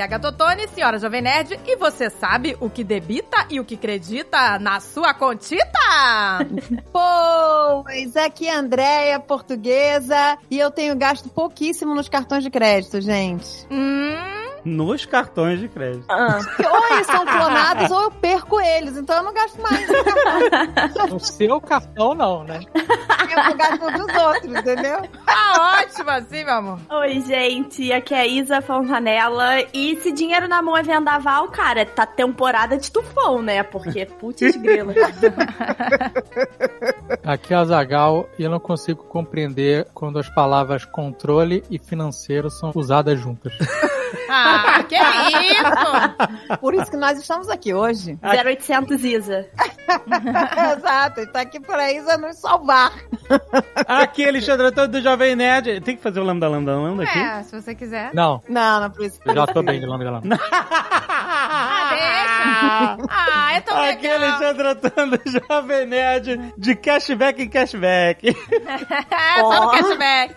Aqui é a Gatotone, senhora Jovem Nerd, e você sabe o que debita e o que acredita na sua contita? pois, aqui é a Andréia, portuguesa, e eu tenho gasto pouquíssimo nos cartões de crédito, gente. Hum nos cartões de crédito. Ah. Ou eles são clonados ou eu perco eles, então eu não gasto mais no seu cartão, não, né? Eu gasto dos outros, entendeu? Tá ótimo assim, meu amor. Oi, gente, aqui é a Isa Fontanella. E se dinheiro na mão é vendaval, cara, tá temporada de tufão, né? Porque, putz grila. aqui é a Zagal e eu não consigo compreender quando as palavras controle e financeiro são usadas juntas. Ah, que isso! Por isso que nós estamos aqui hoje. 0800 Isa. Exato, está aqui para Isa nos salvar. Aqui, Alexandre Antônio do Jovem Nerd. Tem que fazer o lambda, lambda, lambda aqui? É, se você quiser. Não. Não, não precisa. Eu já tô bem de lambda, lambda. ah, deixa. Ah, é tão Aqui, legal. Alexandre Antônio do Jovem Nerd. De cashback em cashback. Só no cashback.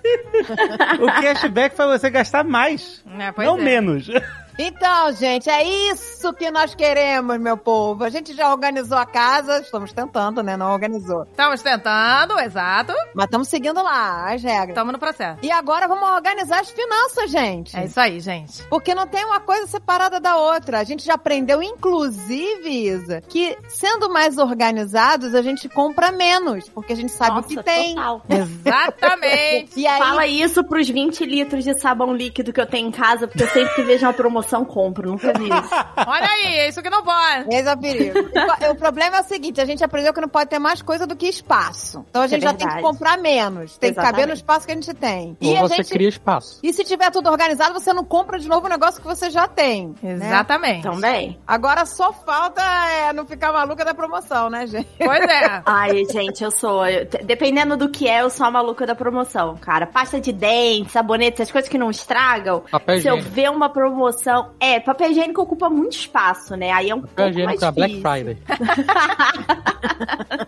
o cashback foi você gastar mais. É, não é. menos menos. Então, gente, é isso que nós queremos, meu povo. A gente já organizou a casa, estamos tentando, né? Não organizou. Estamos tentando, exato. Mas estamos seguindo lá as regras. Estamos no processo. E agora vamos organizar as finanças, gente. É isso aí, gente. Porque não tem uma coisa separada da outra. A gente já aprendeu, inclusive, Isa, que sendo mais organizados, a gente compra menos, porque a gente sabe Nossa, o que tem. Total. Exatamente. e aí... Fala isso pros 20 litros de sabão líquido que eu tenho em casa, porque eu sempre que vejo uma promoção promoção, compro. Nunca vi isso. Olha aí, é isso que não pode. Esse é o perigo. o problema é o seguinte: a gente aprendeu que não pode ter mais coisa do que espaço. Então a gente é já tem que comprar menos. Tem Exatamente. que caber no espaço que a gente tem. Ou e você gente... cria espaço. E se tiver tudo organizado, você não compra de novo o negócio que você já tem. Né? Exatamente. Né? Também. Agora só falta é, não ficar maluca da promoção, né, gente? Pois é. Ai, gente, eu sou. Eu, dependendo do que é, eu sou a maluca da promoção, cara. Pasta de dente, sabonete, essas coisas que não estragam. Papel se eu ver uma promoção. É, papel higiênico ocupa muito espaço, né? Aí é um papel pouco higiênico mais Black Friday.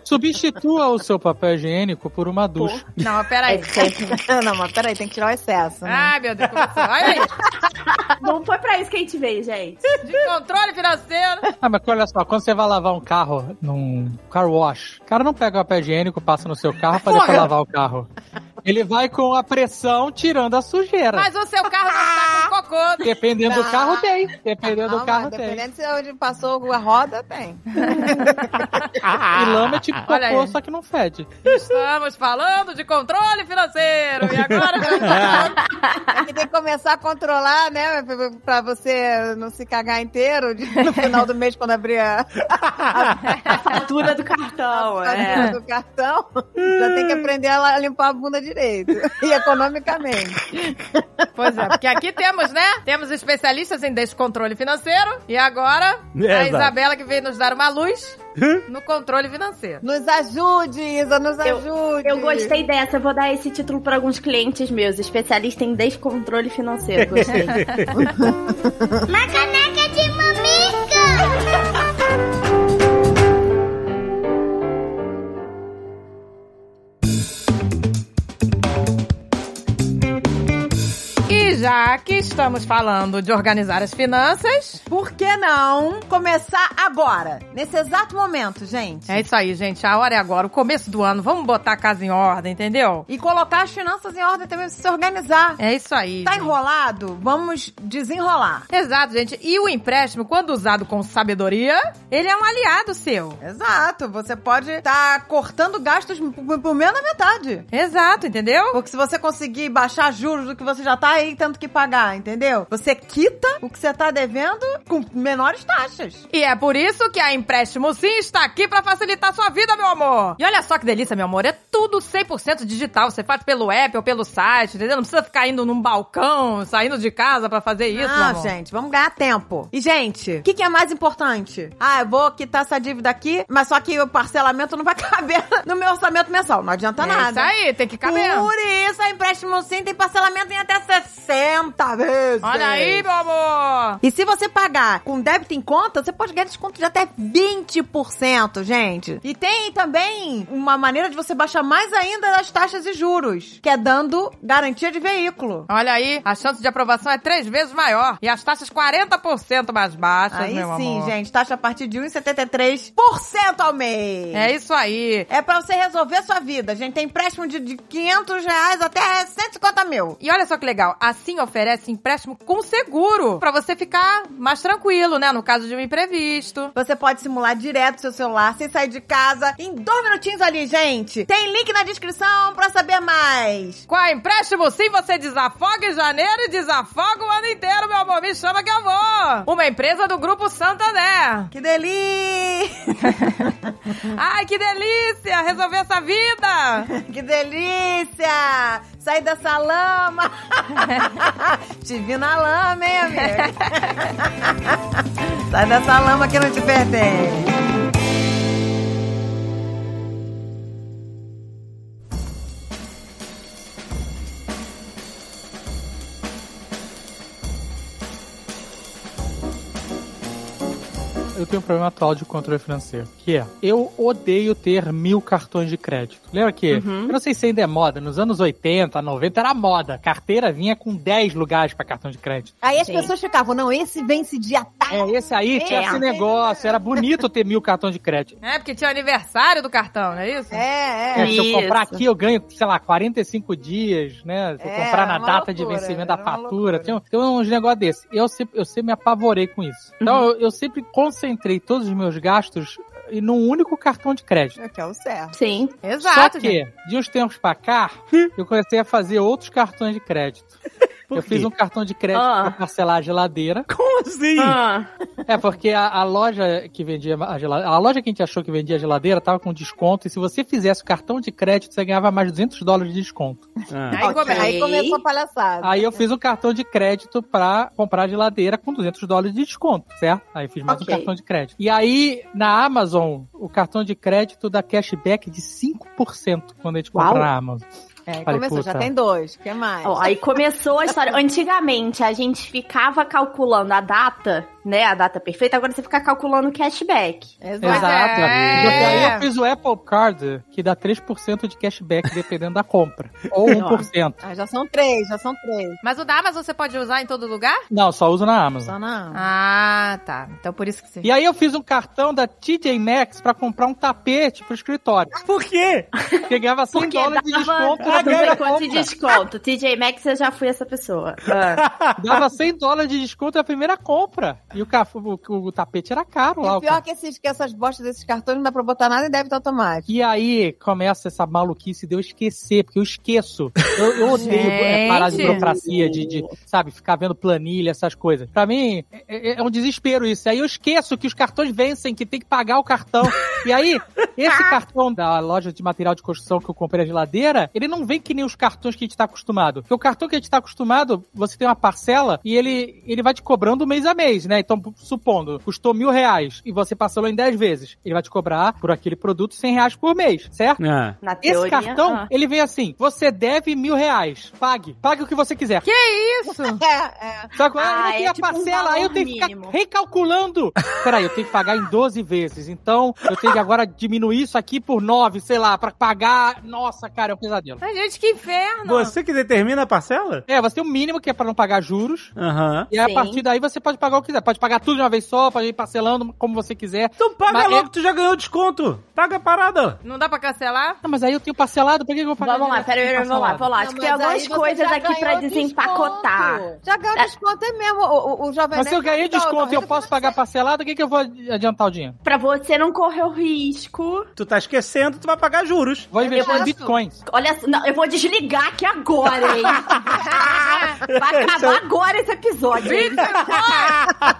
Substitua o seu papel higiênico por uma ducha. Pô. Não, mas peraí. É, não, mas peraí, tem que tirar o excesso. Né? Ah, meu Deus, Olha aí. Não foi pra isso que a gente veio, gente. De controle financeiro. Ah, mas olha só, quando você vai lavar um carro num car wash, o cara não pega o papel higiênico, passa no seu carro pra depois lavar o carro. Ele vai com a pressão tirando a sujeira. Mas o seu carro não tá com cocô. Dependendo não. do carro, tem. Dependendo não, do carro, tem. Dependendo de onde passou a roda, tem. e lama é tipo Olha cocô, aí. só que não fede. Estamos falando de controle financeiro. E agora... tem que começar a controlar, né? Pra você não se cagar inteiro no final do mês, quando abrir a, a fatura do cartão. A fatura é. do cartão. Já tem que aprender a limpar a bunda de direito. E economicamente. Pois é, porque aqui temos, né? Temos especialistas em descontrole financeiro. E agora, é, a. Isabela que veio nos dar uma luz no controle financeiro. Nos ajude, Isa, nos ajude. Eu, eu gostei dessa, eu vou dar esse título para alguns clientes meus, especialista em descontrole financeiro. Gostei. Uma caneca de mamica! Já que estamos falando de organizar as finanças, por que não começar agora? Nesse exato momento, gente. É isso aí, gente. A hora é agora, o começo do ano. Vamos botar a casa em ordem, entendeu? E colocar as finanças em ordem também, se organizar. É isso aí. Tá gente. enrolado? Vamos desenrolar. Exato, gente. E o empréstimo, quando usado com sabedoria, ele é um aliado seu. Exato. Você pode estar tá cortando gastos por, por menos da metade. Exato, entendeu? Porque se você conseguir baixar juros do que você já tá aí, tendo que pagar, entendeu? Você quita o que você tá devendo com menores taxas. E é por isso que a Empréstimo Sim está aqui para facilitar sua vida, meu amor. E olha só que delícia, meu amor, é tudo 100% digital. Você faz pelo app ou pelo site, entendeu? Não precisa ficar indo num balcão, saindo de casa para fazer isso, Ah, gente, vamos ganhar tempo. E, gente, o que, que, é mais importante? Ah, eu vou quitar essa dívida aqui, mas só que o parcelamento não vai caber no meu orçamento mensal. Não adianta é nada. Isso aí, tem que caber. Por isso, a Empréstimo Sim tem parcelamento em até 60 vezes. Olha aí, meu amor. E se você pagar com débito em conta, você pode ganhar desconto de até 20%, gente. E tem também uma maneira de você baixar mais ainda das taxas e juros, que é dando garantia de veículo. Olha aí, a chance de aprovação é três vezes maior. E as taxas 40% mais baixas, Aí meu sim, amor. gente, taxa a partir de 1,73% ao mês. É isso aí. É pra você resolver sua vida. A gente tem empréstimo de, de 500 reais até 150 mil. E olha só que legal, assim oferece empréstimo com seguro, pra você ficar mais tranquilo, né, no caso de um imprevisto. Você pode simular direto seu celular, sem sair de casa, em dois minutinhos ali, gente. Tem link na descrição pra saber mais. Com a empréstimo sim, você desafoga em janeiro e desafoga o ano inteiro, meu amor. Me chama que eu vou. Uma empresa do Grupo Santander. Que delícia! Ai, que delícia resolver essa vida. que delícia! Sair dessa lama! te vi na lama, hein, amiga? Sai dessa lama que não te pertence. Eu tenho um problema atual de controle financeiro, que é, eu odeio ter mil cartões de crédito. Lembra que, eu não sei se ainda é moda, nos anos 80, 90 era moda. Carteira vinha com 10 lugares pra cartão de crédito. Aí as Sim. pessoas ficavam, não, esse vence dia tal. É, esse aí tinha É. esse negócio, era bonito ter mil cartões de crédito. É, porque tinha o aniversário do cartão, não é isso? É, É, é. se eu comprar aqui, eu ganho, sei lá, 45 dias, né? Se eu É, comprar na data de loucura, vencimento da fatura. Tem, tem uns negócios desses. Eu sempre, eu sempre me apavorei com isso. Então, Uhum. eu, eu sempre concentrei todos os meus gastos em num único cartão de crédito. É que é o certo. Sim. Só Exato, que, gente. de uns tempos pra cá, eu comecei a fazer outros cartões de crédito. Por eu quê? fiz um cartão de crédito Ah. pra parcelar a geladeira. Como assim? Ah, É, porque a, a loja que vendia a geladeira, a loja que a gente achou que vendia a geladeira tava com desconto, e se você fizesse o cartão de crédito, você ganhava mais 200 dólares de desconto. Ah. Aí come- Ok. Aí começou a palhaçada. Aí eu fiz um cartão de crédito pra comprar a geladeira com 200 dólares de desconto, certo? Aí fiz mais Ok. um cartão de crédito. E aí, na Amazon, o cartão de crédito dá cashback de 5% quando a gente compra na Amazon. É, Falei, começou, já puta. tem dois. O que mais? ó, aí começou a história. Antigamente a gente ficava calculando a data, né? A data perfeita, agora você fica calculando o cashback. Exato. Exato. é. E aí eu fiz o Apple Card, que dá 3% de cashback dependendo da compra. Ou 1%. Ah, já são três, já são três. Mas o da Amazon você pode usar em todo lugar? Não, só uso na Amazon. Só não. Ah, tá. Então por isso que você... E aí eu fiz um cartão da TJ Maxx pra comprar um tapete pro escritório. Por quê? Que ganhava 100 Porque dólares de dava desconto na não sei primeira quanto de desconto. TJ Maxx, eu já fui essa pessoa. Ah. Dava 100 dólares de desconto na primeira compra. E o, ca- o, o- o tapete era caro lá. E pior que, esses, que essas bostas desses cartões não dá pra botar nada em débito automático. E aí começa essa maluquice de eu esquecer, porque eu esqueço. Eu, eu odeio é, parar de burocracia, de, de, sabe, ficar vendo planilha, essas coisas. Pra mim, é, é um desespero isso. Aí eu esqueço que os cartões vencem, que tem que pagar o cartão. E aí, esse cartão da loja de material de construção que eu comprei a geladeira, ele não vem que nem os cartões que a gente tá acostumado. Porque o cartão que a gente tá acostumado, você tem uma parcela e ele, ele vai te cobrando mês a mês, né? Então, supondo, custou mil reais e você parcelou em 10 vezes, ele vai te cobrar por aquele produto 100 reais por mês, certo? Ah. Na Esse teoria. cartão, ah. ele vem assim: você deve mil reais. Pague. Pague o que você quiser. Que isso? É, é. Só que Ah, aí não tem é a tipo um parcela, aí eu tenho que ficar mínimo. recalculando. Peraí, eu tenho que pagar em 12 vezes. Então, eu tenho que agora diminuir isso aqui por 9, sei lá, pra pagar. Nossa, cara, é um pesadelo. Ai, gente, que inferno. Você que determina a parcela? É, você tem um mínimo que é pra não pagar juros. Aham. E aí, a partir daí você pode pagar o que quiser. Pode pagar tudo de uma vez só, pode ir parcelando como você quiser. Então paga Mas logo, é- tu já ganhou desconto. Paga a parada. Não dá pra cancelar? Ah, mas aí eu tenho parcelado, por que eu vou pagar? Vamos lá, peraí, sem vamos lá, vamos lá. Acho Não, que tem mas algumas coisas aqui pra desempacotar. desconto. Já ganhou desconto é mesmo. O, o, o Jovem Mas se eu ganhei tá- desconto e eu posso pagar parcelado, o que que eu vou adiantar o dinheiro? Pra você não correr o risco. Tu tá esquecendo, tu vai pagar juros. Vou investir em bitcoins. Olha, só- não, eu vou desligar aqui agora, hein? Vai acabar agora esse episódio. hein?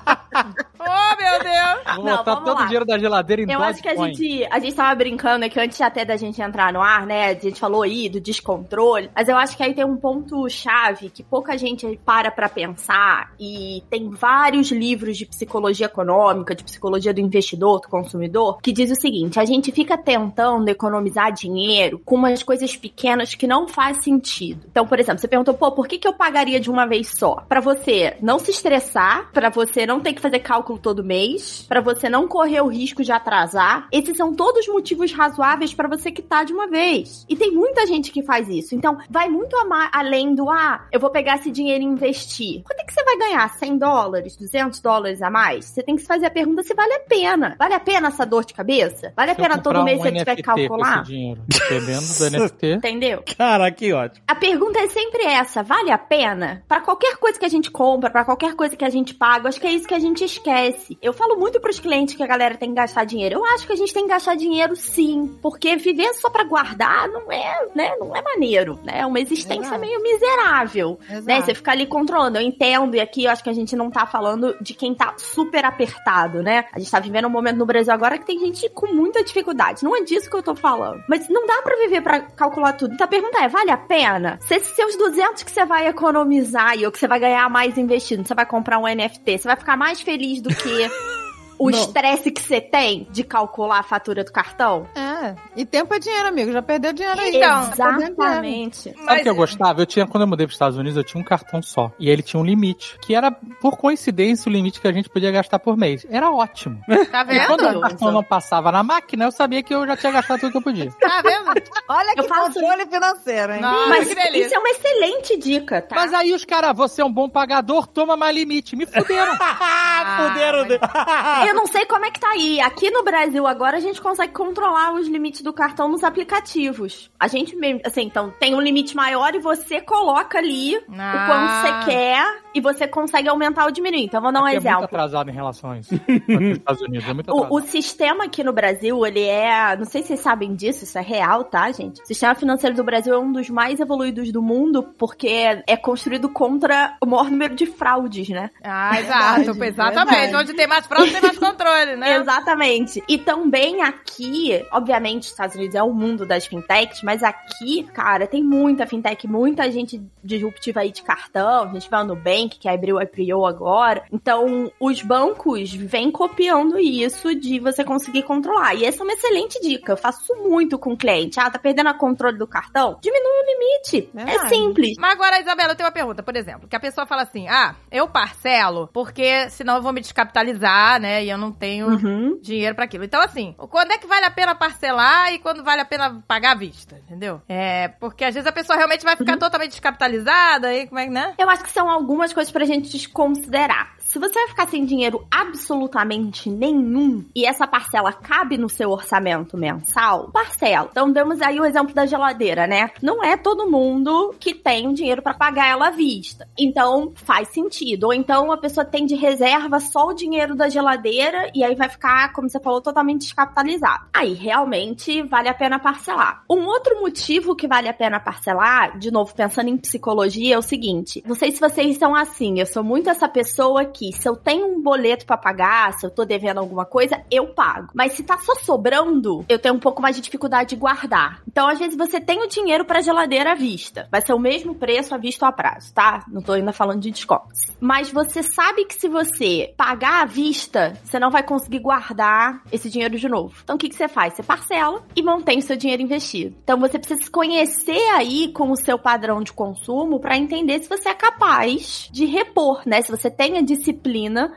Oh, meu Deus. Vou Não, botar vamos todo lá. o dinheiro da geladeira em Eu acho que a gente, a gente tava brincando aqui antes até da gente entrar no ar, né? A gente falou aí do descontrole, mas eu acho que aí tem um ponto chave que pouca gente para pra pensar e tem vários livros de psicologia econômica, de psicologia do investidor, do consumidor, que diz o seguinte: a gente fica tentando economizar dinheiro com umas coisas pequenas que não faz sentido. Então, por exemplo, você perguntou, pô, por que, que eu pagaria de uma vez só? Pra você não se estressar, pra você não ter que fazer cálculo todo mês, pra você não correr o risco de atrasar. Esses são todos motivos razoáveis pra você quitar de uma vez. E tem muita gente que faz isso. Então, vai muito além do ah, eu vou pegar esse dinheiro e investir. Quanto é que você vai ganhar? 100 dólares, 200 dólares a mais? Você tem que se fazer a pergunta se vale a pena. Vale a pena essa dor de cabeça? Vale a Se pena todo mês um você tiver que calcular? esse dinheiro, dependendo do NFT. Entendeu? Cara, que ótimo. A pergunta é sempre essa: vale a pena? Pra qualquer coisa que a gente compra, pra qualquer coisa que a gente paga, acho que é isso que a gente esquece. Eu falo muito pros clientes que a galera tem que gastar dinheiro. Eu acho que a gente tem que gastar dinheiro sim, porque viver só pra guardar não é, né, não é maneiro, né? É uma existência Exato. meio miserável, Exato. né? Você ficar ali controlando. Eu entendo e aqui eu acho que a gente não tá falando de quem tá super apertado, né? A gente tá vivendo um momento no Brasil agora que tem gente com muita dificuldade. Não é disso que eu tô falando. Mas não dá pra viver pra calcular tudo. Então a pergunta é, vale a pena? Se esses seus 200 que você vai economizar e ou que você vai ganhar mais investindo, você vai comprar um NFT, você vai ficar mais feliz do que o estresse que você tem de calcular a fatura do cartão? É. E tempo é dinheiro, amigo. Já perdeu dinheiro aí. Então, Tá. Exatamente. Sabe o que eu gostava? Eu tinha, quando eu mudei para os Estados Unidos, eu tinha um cartão só. E ele tinha um limite, que era, por coincidência, o limite que a gente podia gastar por mês. Era ótimo. Tá E quando vendo? o cartão não passava na máquina, eu sabia que eu já tinha gastado tudo que eu podia. Tá vendo? Olha que Eu faço- controle financeiro, hein? Nossa, Mas isso é uma excelente dica, tá? Mas aí os caras, você é um bom pagador, toma mais limite. Me fuderam. Fuderam. mas- Eu não sei como é que tá aí. Aqui no Brasil agora a gente consegue controlar os limites do cartão nos aplicativos. A gente mesmo, assim, então tem um limite maior e você coloca ali o Ah. quanto você quer e você consegue aumentar ou diminuir. Então vou dar um Aqui É muito exemplo. atrasado em relação a isso. Estados Unidos, é muito atrasado. O, o sistema aqui no Brasil, ele é. Não sei se vocês sabem disso, isso é real, tá, gente? O sistema financeiro do Brasil é um dos mais evoluídos do mundo, porque é, é construído contra o maior número de fraudes, né? Ah, exato. Verdade, exatamente. verdade. Onde tem mais fraude, tem mais controle, né? Exatamente. E também aqui, obviamente, os Estados Unidos é o mundo das fintechs, mas aqui, cara, tem muita fintech, muita gente disruptiva aí de cartão. A gente vai no Nubank, que abriu o IPO agora. Então, os bancos vêm copiando isso de você conseguir controlar. E essa é uma excelente dica. Eu faço muito com o cliente. Ah, tá perdendo o controle do cartão? Diminui o limite. É simples. Mas agora, Isabela, eu tenho uma pergunta, por exemplo, que a pessoa fala assim: ah, eu parcelo porque senão eu vou me descapitalizar, né? E eu não tenho Uhum. dinheiro pra aquilo. Então, assim, quando é que vale a pena parcelar e quando vale a pena pagar à vista, entendeu? É, porque às vezes a pessoa realmente vai ficar totalmente descapitalizada e como é que, né? Eu acho que são algumas coisas pra gente desconsiderar. Se você vai ficar sem dinheiro absolutamente nenhum e essa parcela cabe no seu orçamento mensal, parcela. Então demos aí o exemplo da geladeira, né? Não é todo mundo que tem dinheiro pra pagar ela à vista. Então faz sentido. Ou então a pessoa tem de reserva só o dinheiro da geladeira e aí vai ficar, como você falou, totalmente descapitalizado. Aí realmente vale a pena parcelar. Um outro motivo que vale a pena parcelar, de novo pensando em psicologia, é o seguinte: não sei se vocês são assim, eu sou muito essa pessoa que se eu tenho um boleto pra pagar, se eu tô devendo alguma coisa, eu pago. Mas se tá só sobrando, eu tenho um pouco mais de dificuldade de guardar. Então, às vezes você tem o dinheiro pra geladeira à vista. Vai ser o mesmo preço à vista ou a prazo, tá? Não tô ainda falando de descontos. Mas você sabe que se você pagar à vista, você não vai conseguir guardar esse dinheiro de novo. Então, o que, que você faz? Você parcela e mantém o seu dinheiro investido. Então, você precisa se conhecer aí com o seu padrão de consumo pra entender se você é capaz de repor, né? Se você tem a disciplina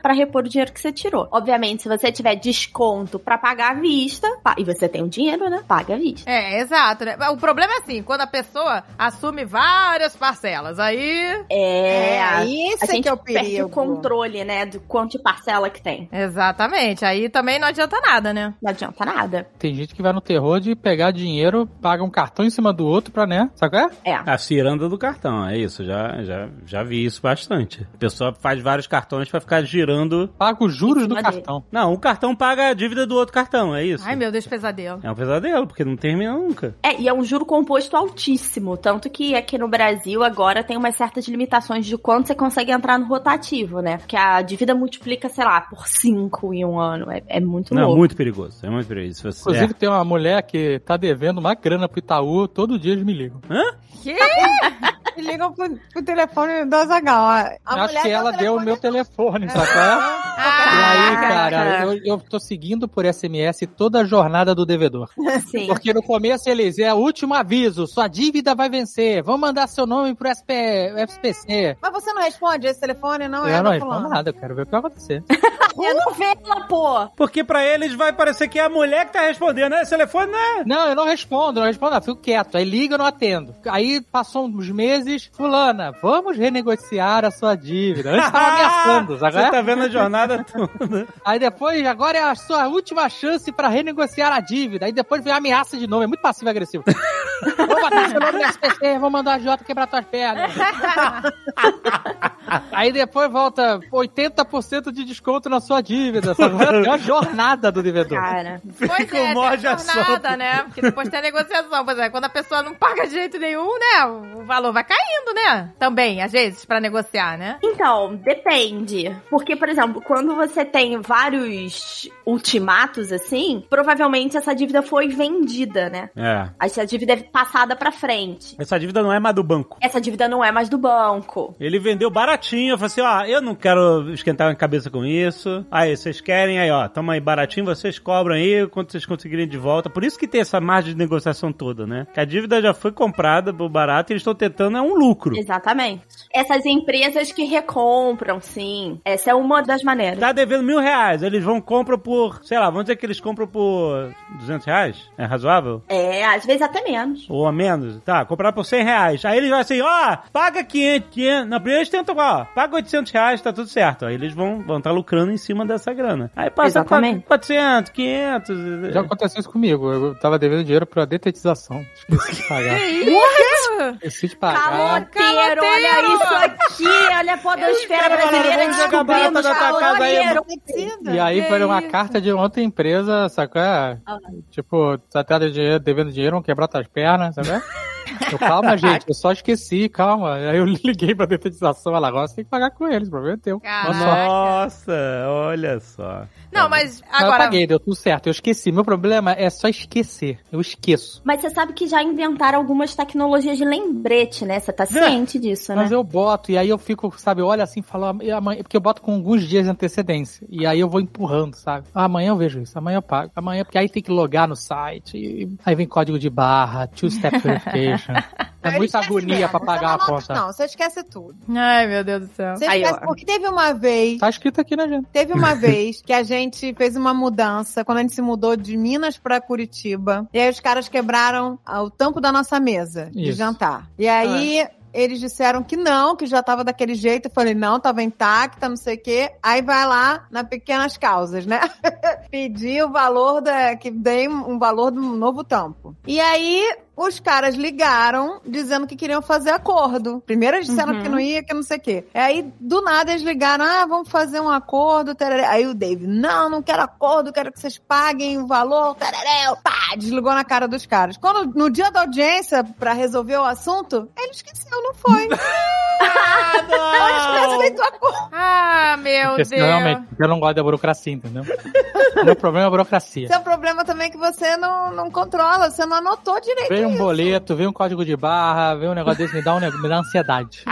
pra repor o dinheiro que você tirou. Obviamente, se você tiver desconto pra pagar à vista, e você tem o dinheiro, né? Paga à vista. É, exato, né? O problema é assim, quando a pessoa assume várias parcelas, aí... É, É, a esse gente que é o perde perigo. o controle, né? Do quanto de parcela que tem. Exatamente, aí também não adianta nada, né? Não adianta nada. Tem gente que vai no terror de pegar dinheiro, paga um cartão em cima do outro pra, né? Sabe qual é? É. A ciranda do cartão, é isso. Já, já, já vi isso bastante. A pessoa faz vários cartões pra ficar girando. Paga os juros do cartão. Não, um cartão paga a dívida do outro cartão, é isso. Ai, meu Deus, pesadelo. É um pesadelo, porque não termina nunca. É, e é um juro composto altíssimo. Tanto que aqui no Brasil agora tem umas certas limitações de quanto você consegue entrar no rotativo, né? Porque a dívida multiplica, sei lá, por 5 em um ano. É, é muito Não, louco. muito perigoso. É muito perigoso. Você... Inclusive, tem uma mulher que tá devendo uma grana pro Itaú, todo dia eles me ligam. Que? E ligam pro, pro telefone do Azagal. A Acho mulher que ela deu o meu telefone, sabe qual é? Ah, E aí, cara, eu, eu tô seguindo por SMS toda a jornada do devedor. Sim. Porque no começo eles é o último aviso, sua dívida vai vencer, vamos mandar seu nome pro SP, SPC. Mas você não responde esse telefone, não? eu é não do respondo nada, eu quero ver o que vai acontecer. É novela, pô. Porque pra eles vai parecer que é a mulher que tá respondendo. Esse telefone não é. Não, eu não respondo, eu não respondo, não, fico quieto. Aí liga, eu não atendo. Aí passou uns meses, fulana, vamos renegociar a sua dívida. Antes tava ameaçando, sabe? Você tá vendo a jornada toda. Aí depois, agora é a sua última chance pra renegociar a dívida. Aí depois vem a ameaça de novo, é muito passivo e agressivo. vou bater seu nome no SPC, vou mandar a Jota quebrar tuas pernas. Aí depois volta 80% de desconto na sua dívida, sabe? É uma jornada do devedor. Cara. Pois Fica é, tem a a jornada, né? Porque depois tem a negociação. Pois é, quando a pessoa não paga de jeito nenhum, né? O valor vai caindo, né? Também, às vezes, pra negociar, né? Então, depende. Porque, por exemplo, quando você tem vários ultimatos assim, provavelmente essa dívida foi vendida, né? É. Essa dívida é passada pra frente. Essa dívida não é mais do banco. Essa dívida não é mais do banco. Ele vendeu baratinho, eu falei assim, ó, eu não quero esquentar a cabeça com isso. Aí, vocês querem, aí, ó, toma aí baratinho, vocês cobram aí quanto vocês conseguirem de volta. Por isso que tem essa margem de negociação toda, né? Que a dívida já foi comprada por barato e eles estão tentando é um lucro. Exatamente. Essas empresas que recompram, sim. Essa é uma das maneiras. Tá devendo mil reais, eles vão compram por, sei lá, vamos dizer que eles compram por 200 reais? É razoável? É, às vezes até menos. Ou a menos? Tá, comprar por 100 reais. Aí eles vão assim, ó, paga 500, 500. Na primeira eles tentam, ó, paga 800 reais, tá tudo certo. Aí eles vão vão tá lucrando em cima dessa grana. Aí passa Exatamente. 400, 500. Já aconteceu isso comigo. Eu tava devendo dinheiro pra detetização. Esqueci de pagar. Esqueci de pagar. Caloteiro, olha isso aqui, olha a podosfera brasileira descobrindo na tua casa aí, caloteiro. Precisa. E aí Que foi uma carta de outra empresa, sacou? É, Tipo, tá dinheiro, devendo dinheiro, vão quebrar tuas pernas, sabe? Eu, calma, gente, eu só esqueci, calma. Aí eu liguei pra detetização, ela agora você tem que pagar com eles, o problema é teu. Caraca. Nossa, olha só. Não, mas Mas eu agora. paguei, deu tudo certo. Eu esqueci. Meu problema é só esquecer. Eu esqueço. Mas você sabe que já inventaram algumas tecnologias de lembrete, né? Você tá ciente disso, né? Mas eu boto, e aí eu fico, sabe, eu olho assim e falo, "Ah, amanhã, porque eu boto com alguns dias de antecedência. E aí eu vou empurrando, sabe? Ah, amanhã eu vejo isso, amanhã eu pago. Amanhã, porque aí tem que logar no site, e aí vem código de barra, two-step verification. É muita agonia mesmo, pra pagar a conta. Não, você esquece tudo. Ai, meu Deus do céu. Você Aí, esquece, ó. porque teve uma vez Tá escrito aqui na agenda. Teve uma vez que a gente fez uma mudança, quando a gente se mudou de Minas pra Curitiba. E aí os caras quebraram ah, o tampo da nossa mesa de Isso. jantar. E aí eles disseram que não, que já tava daquele jeito. Eu falei, não, tava intacta, não sei o quê. Aí vai lá na Pequenas Causas, né? Pedir o valor da. que dei um valor do novo tampo. E aí. Os caras ligaram dizendo que queriam fazer acordo. Primeiro eles disseram Uhum. que não ia, que não sei o quê. Aí, do nada, eles ligaram, ah, vamos fazer um acordo, tereré. Aí o Dave, não, não quero acordo, quero que vocês paguem o valor, tereré. Pá, desligou na cara dos caras. Quando, no dia da audiência, pra resolver o assunto, ele esqueceu, não foi. Feito acordo. Ah, meu Porque Deus. realmente, eu não gosto da burocracia, entendeu? Meu problema é a burocracia. Seu problema também é que você não, não controla, você não anotou direito. Veio um boleto, veio um código de barra, veio um negócio desse, me dá, um, me dá ansiedade.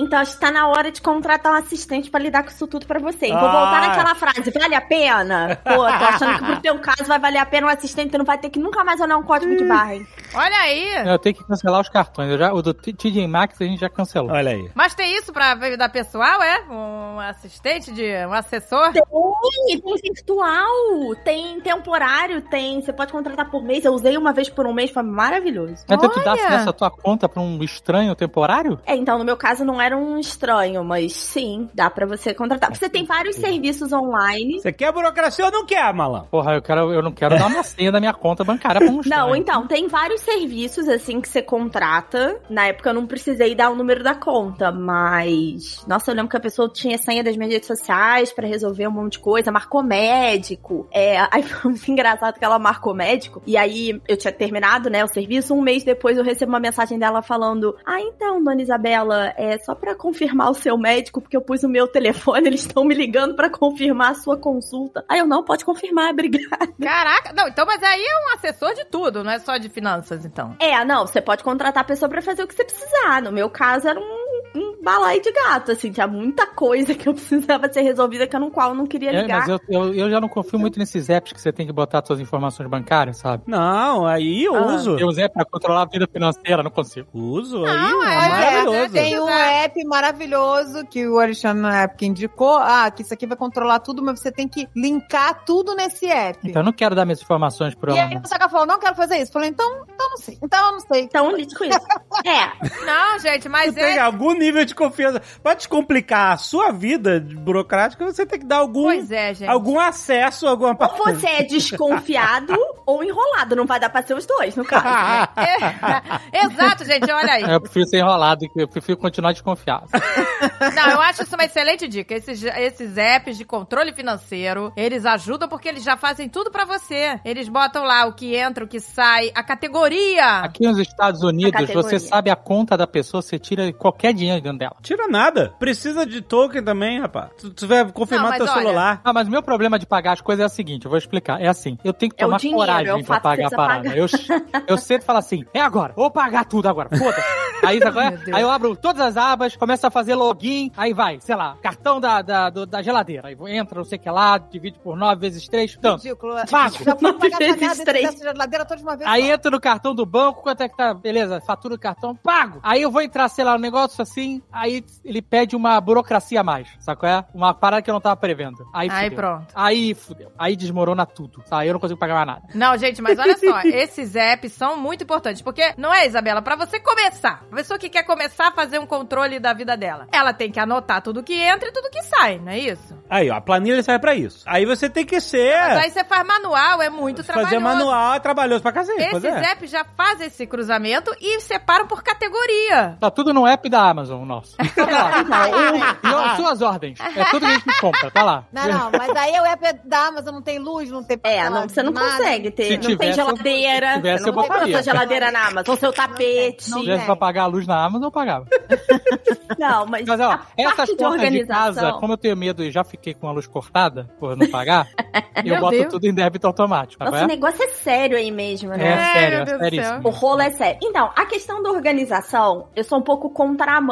Então, acho que tá na hora de contratar um assistente pra lidar com isso tudo pra você. Vou Ah. voltar naquela frase, vale a pena? Pô, tô achando que pro teu caso vai valer a pena um assistente, tu não vai ter que nunca mais olhar um código de barra. hein? Olha aí. Eu tenho que cancelar os cartões. Eu já, o do TJ Maxx a gente já cancelou. Olha aí. Mas tem isso pra vida pessoal, é? Um assistente de. um assessor? Tem, tem virtual, tem temporário, tem. Você pode contratar por mês. Eu usei uma vez por um mês, foi maravilhoso. Então tu dá à tua conta pra um estranho temporário? É, então, no meu caso não era um estranho, mas sim, dá pra você contratar. Você tem vários serviços online. Você quer burocracia ou não quer, malandro? Porra, eu, quero, eu não quero dar uma senha da minha conta bancária pra um estranho. Não, então, tem vários serviços assim que você contrata. Na época eu não precisei dar o número da conta, mas. Nossa, eu lembro que a pessoa tinha senha das minhas redes sociais pra resolver um monte de coisa, marcou médico. É, aí foi muito engraçado que ela marcou médico. E aí eu tinha terminado, né, o serviço. Um mês depois eu recebo uma mensagem dela falando: Ah, então, dona Isabela, é só pra confirmar o seu médico, porque eu pus o meu telefone, eles estão me ligando pra confirmar a sua consulta. Aí eu não, pode confirmar, obrigada. Caraca. Não, então, mas aí é um assessor de tudo, não é só de finanças, então. É, não, você pode contratar a pessoa pra fazer o que você precisar. No meu caso, era um, um balaio de gato, assim, tinha muita coisa que eu precisava ser resolvida que eu no qual eu não queria É, ligar. mas eu, eu, eu já não confio muito nesses apps que você tem que botar suas informações bancárias, sabe? Não, aí eu Ah. uso. Eu usei pra controlar a vida financeira, não consigo. Uso, Não, aí é, é maravilhoso. Tem um app maravilhoso que o Alexandre na época indicou. Ah, que isso aqui vai controlar tudo, mas você tem que linkar tudo nesse app. Então eu não quero dar minhas informações pro E aí o Saka falou, não quero fazer isso. Eu falei, então, então não sei. Então eu não sei. Então, lide com isso. É, Não, gente, mas Você tem é... algum nível de confiança. Pra descomplicar a sua vida burocrática, você tem que dar algum, Pois é, gente. algum acesso a alguma ou parte. você é desconfiado ou enrolado. Não vai dar pra ser os dois, no caso. né? É, Exato, gente, olha aí. Eu prefiro ser enrolado, eu prefiro continuar desconfiado. Não, eu acho isso uma excelente dica. Esses, esses apps de controle financeiro, eles ajudam porque eles já fazem tudo pra você. Eles botam lá o que entra, o que sai, a categoria. Aqui nos Estados Unidos, você sabe a conta da pessoa, você tira qualquer dinheiro dentro dela. Tira nada. Precisa de token também, rapaz. Tu, tu vai confirmar Não, teu olha- celular. Ah, mas o meu problema de pagar as coisas é o seguinte, eu vou explicar. É assim, eu tenho que É tomar dinheiro, é coragem o pra pagar a parada. Eu, eu sempre falo assim, é agora, vou pagar tudo agora, foda-se. Aí, é? Aí eu abro todas as abas, começo a fazer login, aí vai, sei lá, cartão da, da, do- da geladeira. Aí vou- entra, não sei o que lá, divide por 9 vezes 3, tanto. Ridículo. Pago. Já vou pagar essa Vezes merda desse três. dessa geladeira toda de uma vez Aí só. entra no cartão do banco, quanto é que tá? Beleza, fatura do cartão, pago. Aí eu vou entrar, sei lá, um negócio assim, aí ele pede uma burocracia a mais, sabe qual é? Uma parada que eu não tava prevendo. Aí, Aí pronto. Aí fudeu. Aí desmorona tudo. Tá? Aí eu não consigo pagar mais nada. Não, gente, mas olha só, esses apps são muito importantes, porque não é, Isabela, pra você começar, a pessoa que quer começar a fazer um controle da vida dela, ela tem que anotar tudo que entra e tudo que sai, não é isso? Aí, ó, a planilha serve pra isso. Aí você tem que ser. Mas aí você faz manual, é muito trabalhoso. fazer manual é trabalhoso pra cacete. Esses é. apps já fazem esse cruzamento e separam por categoria. Tá tudo no app da Amazon, nosso. Tá lá. E ó, suas ordens. É tudo que a gente compra, tá lá. Não, não, mas aí o app da Amazon não tem luz, não tem É, não, você não nada. consegue ter. Se não tem tivesse, eu- geladeira. se tivesse, você eu não compra botaria. sua geladeira na Amazon, seu tapete. Não Se tem. tivesse pra pagar a luz na Amazon, eu pagava. Não, mas, Mas ó, a essas parte de portas de organização. casa, como eu tenho medo e já fiquei com a luz cortada por não pagar, eu boto Deus. tudo em débito automático. Nossa, tá o vendo? negócio é sério aí mesmo, né? É sério, é seríssimo. O rolo é sério. Então, a questão da organização, eu sou um pouco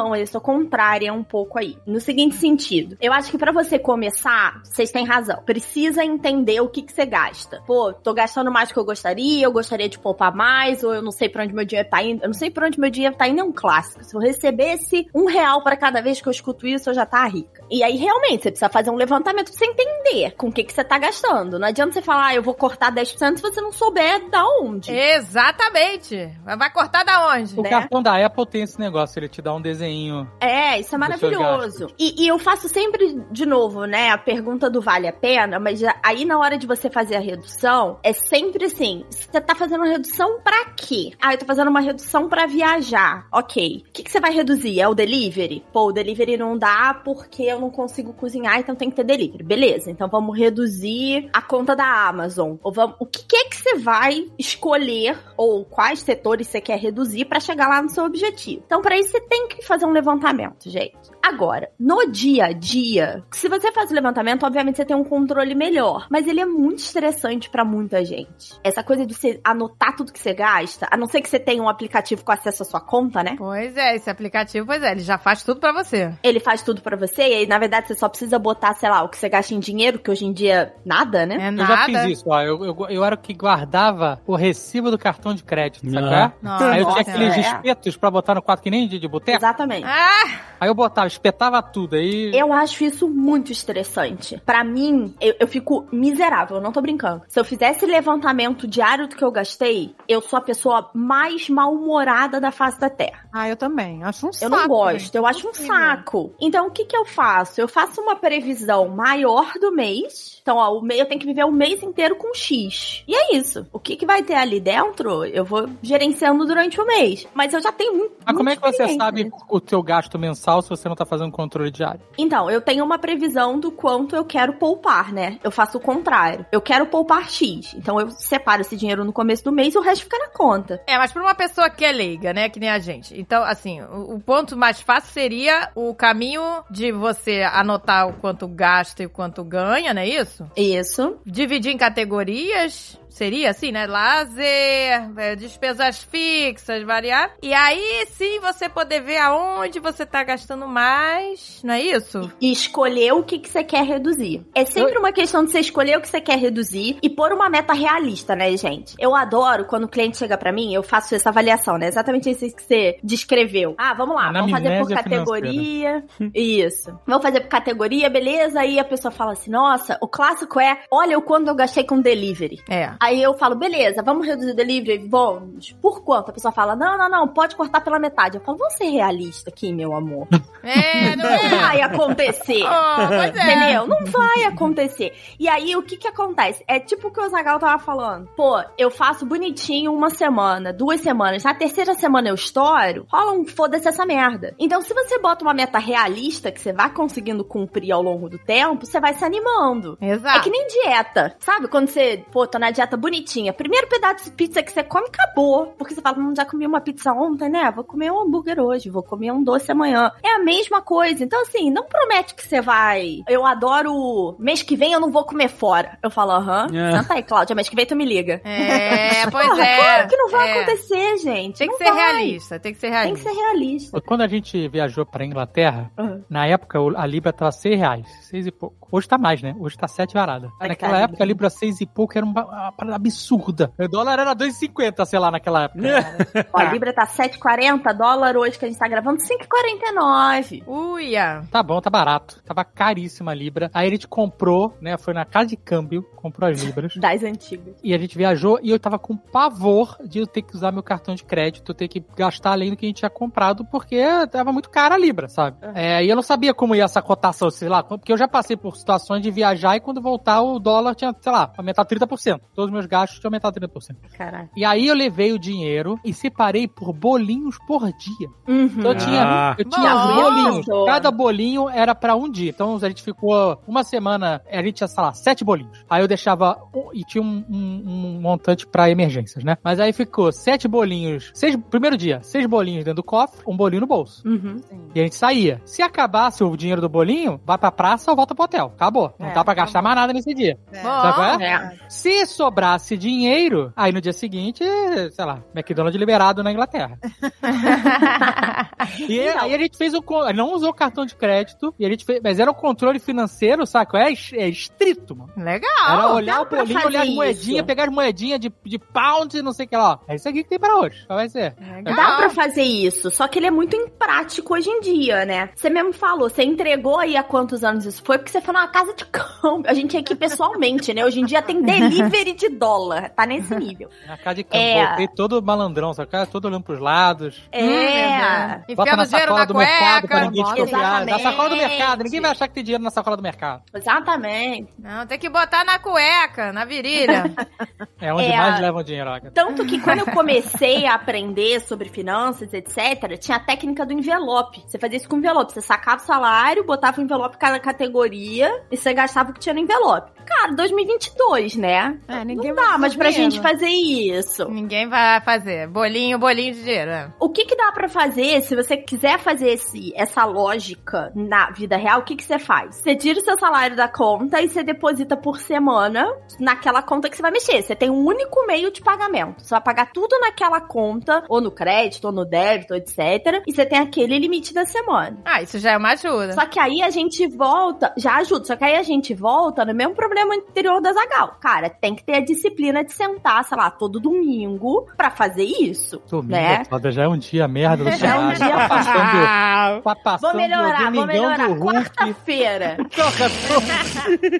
contramão, eu sou contrária um pouco aí. No seguinte sentido, eu acho que pra você começar, vocês têm razão. Precisa entender o que que você gasta. Pô, tô gastando mais do que eu gostaria, eu gostaria de poupar mais, ou eu não sei pra onde meu dinheiro tá indo. Eu não sei pra onde meu dinheiro tá indo, é um clássico. Se eu recebesse um real pra cada vez que eu escuto isso, eu já tá rica. E aí, realmente, você precisa fazer um levantamento pra você entender com o que que você tá gastando. Não adianta você falar, ah, eu vou cortar 10% se você não souber da onde. Exatamente. Vai cortar da onde? O né? cartão da Apple tem esse negócio, ele te dá um desenho. É, isso é maravilhoso. E, e eu faço sempre, de novo, né, a pergunta do vale a pena, mas aí na hora de você fazer a redução, é sempre assim, você tá fazendo uma redução pra quê? Ah, eu tô fazendo uma redução pra viajar. Ok. O que, que você vai reduzir? É o delivery? Pô, o delivery não dá porque eu não consigo cozinhar, então tem que ter delivery. Beleza, então vamos reduzir a conta da Amazon. Ou vamos, o que, é que você vai escolher, ou quais setores você quer reduzir pra chegar lá no seu objetivo? Então, pra isso, você tem que fazer um levantamento, gente. Agora, no dia a dia, se você faz o levantamento, obviamente você tem um controle melhor, mas ele é muito estressante pra muita gente. Essa coisa de você anotar tudo que você gasta, a não ser que você tenha um aplicativo com acesso à sua conta, né? Pois é, esse aplicativo, pois é, ele já faz tudo pra você. Ele faz tudo pra você e aí, na verdade, você só precisa botar, sei lá, o que você gasta em dinheiro, que hoje em dia, nada, né? É Eu nada. já fiz isso, ó. Eu, eu, eu era o que guardava o recibo do cartão de crédito, sabe? É? Nossa, Aí eu Nossa, tinha aqueles é. espetos pra botar no quarto que nem de, de boteco. Exatamente. Ah, Aí eu botava, espetava tudo. Aí Eu acho isso muito estressante. Pra mim, eu, eu fico miserável, eu não tô brincando. Se eu fizesse levantamento diário do que eu gastei, eu sou a pessoa mais mal-humorada da face da Terra. Ah, eu também. Acho um saco. Eu não gosto, eu acho um saco. Então, o que que eu faço? Eu faço uma previsão maior do mês. Então, ó, eu tenho que viver o mês inteiro com X. E é isso. O que que vai ter ali dentro, eu vou gerenciando durante o mês. Mas eu já tenho muito. Mas como é que você sabe o teu gasto mensal se você não tá fazendo controle diário? Então, eu tenho uma previsão do quanto eu quero poupar, né? Eu faço o contrário. Eu quero poupar X. Então, eu separo esse dinheiro no começo do mês e o resto fica na conta. É, mas pra uma pessoa que é leiga, né, que nem a gente. Então, assim, o, o ponto mais fácil seria o caminho de você anotar o quanto gasta e o quanto ganha, não é isso? Isso. Dividir em categorias. Seria assim, né? Lazer, é, despesas fixas, variar. E aí sim você poder ver aonde você tá gastando mais, não é isso? E escolher o que, que você quer reduzir. É sempre uma questão de você escolher o que você quer reduzir e pôr uma meta realista, né, gente? Eu adoro quando o cliente chega pra mim, eu faço essa avaliação, né? Exatamente isso que você descreveu. Ah, vamos lá, vamos fazer por Anamnésia categoria. Isso. Vamos fazer por categoria, beleza? Aí a pessoa fala assim: nossa, o clássico é: olha o quanto eu gastei com delivery. É. Aí eu falo, beleza, vamos reduzir o delivery? Vamos. Por quanto? A pessoa fala, não, não, não, pode cortar pela metade. Eu falo, vamos ser realista aqui, meu amor. É, não Não é? vai acontecer. Oh, pois é. Entendeu? Não vai acontecer. E aí, o que que acontece? É tipo o que o Zagal tava falando. Pô, eu faço bonitinho uma semana, duas semanas. Na terceira semana eu estouro, rola um foda-se essa merda. Então, se você bota uma meta realista que você vai conseguindo cumprir ao longo do tempo, você vai se animando. É Exato. que nem dieta. Sabe? Quando você, pô, tô na dieta bonitinha. Primeiro pedaço de pizza que você come, acabou. Porque você fala, hum, já comi uma pizza ontem, né? Vou comer um hambúrguer hoje, vou comer um doce amanhã. É a mesma coisa. Então, assim, não promete que você vai. Eu adoro. Mês que vem eu não vou comer fora. Eu falo, aham. É. Senta aí, Cláudia, mês que vem tu me liga. É, pois Porra, é. Claro que não vai É. acontecer, gente. Tem que Não ser vai. realista, tem que ser Tem que realista. ser realista. Quando a gente viajou pra Inglaterra, Uhum. na época a Libra tava 6 reais, seis e pouco. Hoje tá mais, né? Hoje tá 7 varada. Ai, naquela época a Libra 6 e pouco era uma, parada absurda. O dólar era 2,50, sei lá, naquela época. Ó, a Libra tá 7,40, dólar hoje que a gente tá gravando 5,49. Uia. Tá bom, tá barato. Tava caríssima a Libra. Aí a gente comprou, né? Foi na casa de câmbio, comprou as Libras. Das antigas. E a gente viajou e eu tava com pavor de eu ter que usar meu cartão de crédito, ter que gastar além do que a gente tinha comprado, porque tava muito cara a Libra, sabe? É, e eu não sabia como ia essa cotação, sei lá, porque eu já passei por situações de viajar e quando voltar o dólar tinha, sei lá, aumentado 30%. Todos os meus gastos tinham aumentado 30%. Caralho. E aí eu levei o dinheiro e separei por bolinhos por dia. Uhum. Então eu tinha, Ah. eu tinha bolinhos. Cada bolinho era pra um dia. Então a gente ficou uma semana, a gente tinha, sei lá, sete bolinhos. Aí eu deixava, e tinha um, um- um montante pra emergências, né? Mas aí ficou sete bolinhos, seis, primeiro dia, seis bolinhos dentro do cofre, um bolinho no bolso. Uhum. E a gente saía. Se acabasse o dinheiro do bolinho, vai pra praça ou volta pro hotel. Acabou. Não É, dá pra gastar mais nada nesse dia. É. Sabe qual é? É. Se sobrasse dinheiro, aí no dia seguinte, sei lá, McDonald's liberado na Inglaterra. E Então. aí a gente fez o. Não usou cartão de crédito, e a gente fez, mas era um controle financeiro, saco? É, é estrito, mano. Legal. Era olhar o bolinho, olhar as moedinhas, pegar as moedinhas de, de pound e não sei o que lá. ó. É isso aqui que tem pra hoje. Qual vai ser? Legal. Dá pra fazer isso, só que ele é muito imprático hoje em dia, né? Você mesmo falou, você entregou aí há quantos anos isso foi? Porque você foi numa casa de câmbio. A gente é aqui pessoalmente, né? Hoje em dia tem delivery de dólar. Tá nesse nível. Na casa de campo, É. voltei todo malandrão, sabe? Todo olhando pros lados. É. Bota Enfiando na dinheiro sacola na do mercado pra cueca. ninguém desconfiar. Na Exatamente. sacola do mercado, ninguém vai achar que tem dinheiro na sacola do mercado. Exatamente. Não, tem que botar na cueca, na virilha. É onde É, mais levam dinheiro, Agatha. Tanto que quando eu comecei a aprender sobre finanças, etc., tinha a técnica do envelope. Você fazia isso com envelope. Você sacava o salário, botava o envelope em cada categoria e você gastava o que tinha no envelope. Cara, 2022, né? É, ninguém Não vai dá mais pra dinheiro. gente fazer isso. Ninguém vai fazer. Bolinho, bolinho de dinheiro. né? O que que dá pra fazer, se você quiser fazer esse, essa lógica na vida real, o que que você faz? Você tira o seu salário da conta e você deposita por semana naquela conta que você vai mexer. Você tem um único meio de pagamento. Você vai pagar tudo naquela conta, ou no crédito, ou no débito, etc. E você tem aquele limite da semana. Ah, isso já é uma ajuda. Só que aí a gente volta, já ajuda, só que aí a gente volta no mesmo problema anterior da Zagal. Cara, tem que ter a disciplina de sentar, sei lá, todo domingo pra fazer isso. Domingo, né? foda, já é um dia merda do Já é um dia Tá passando, tá passando Vou melhorar, vou melhorar. Quarta-feira.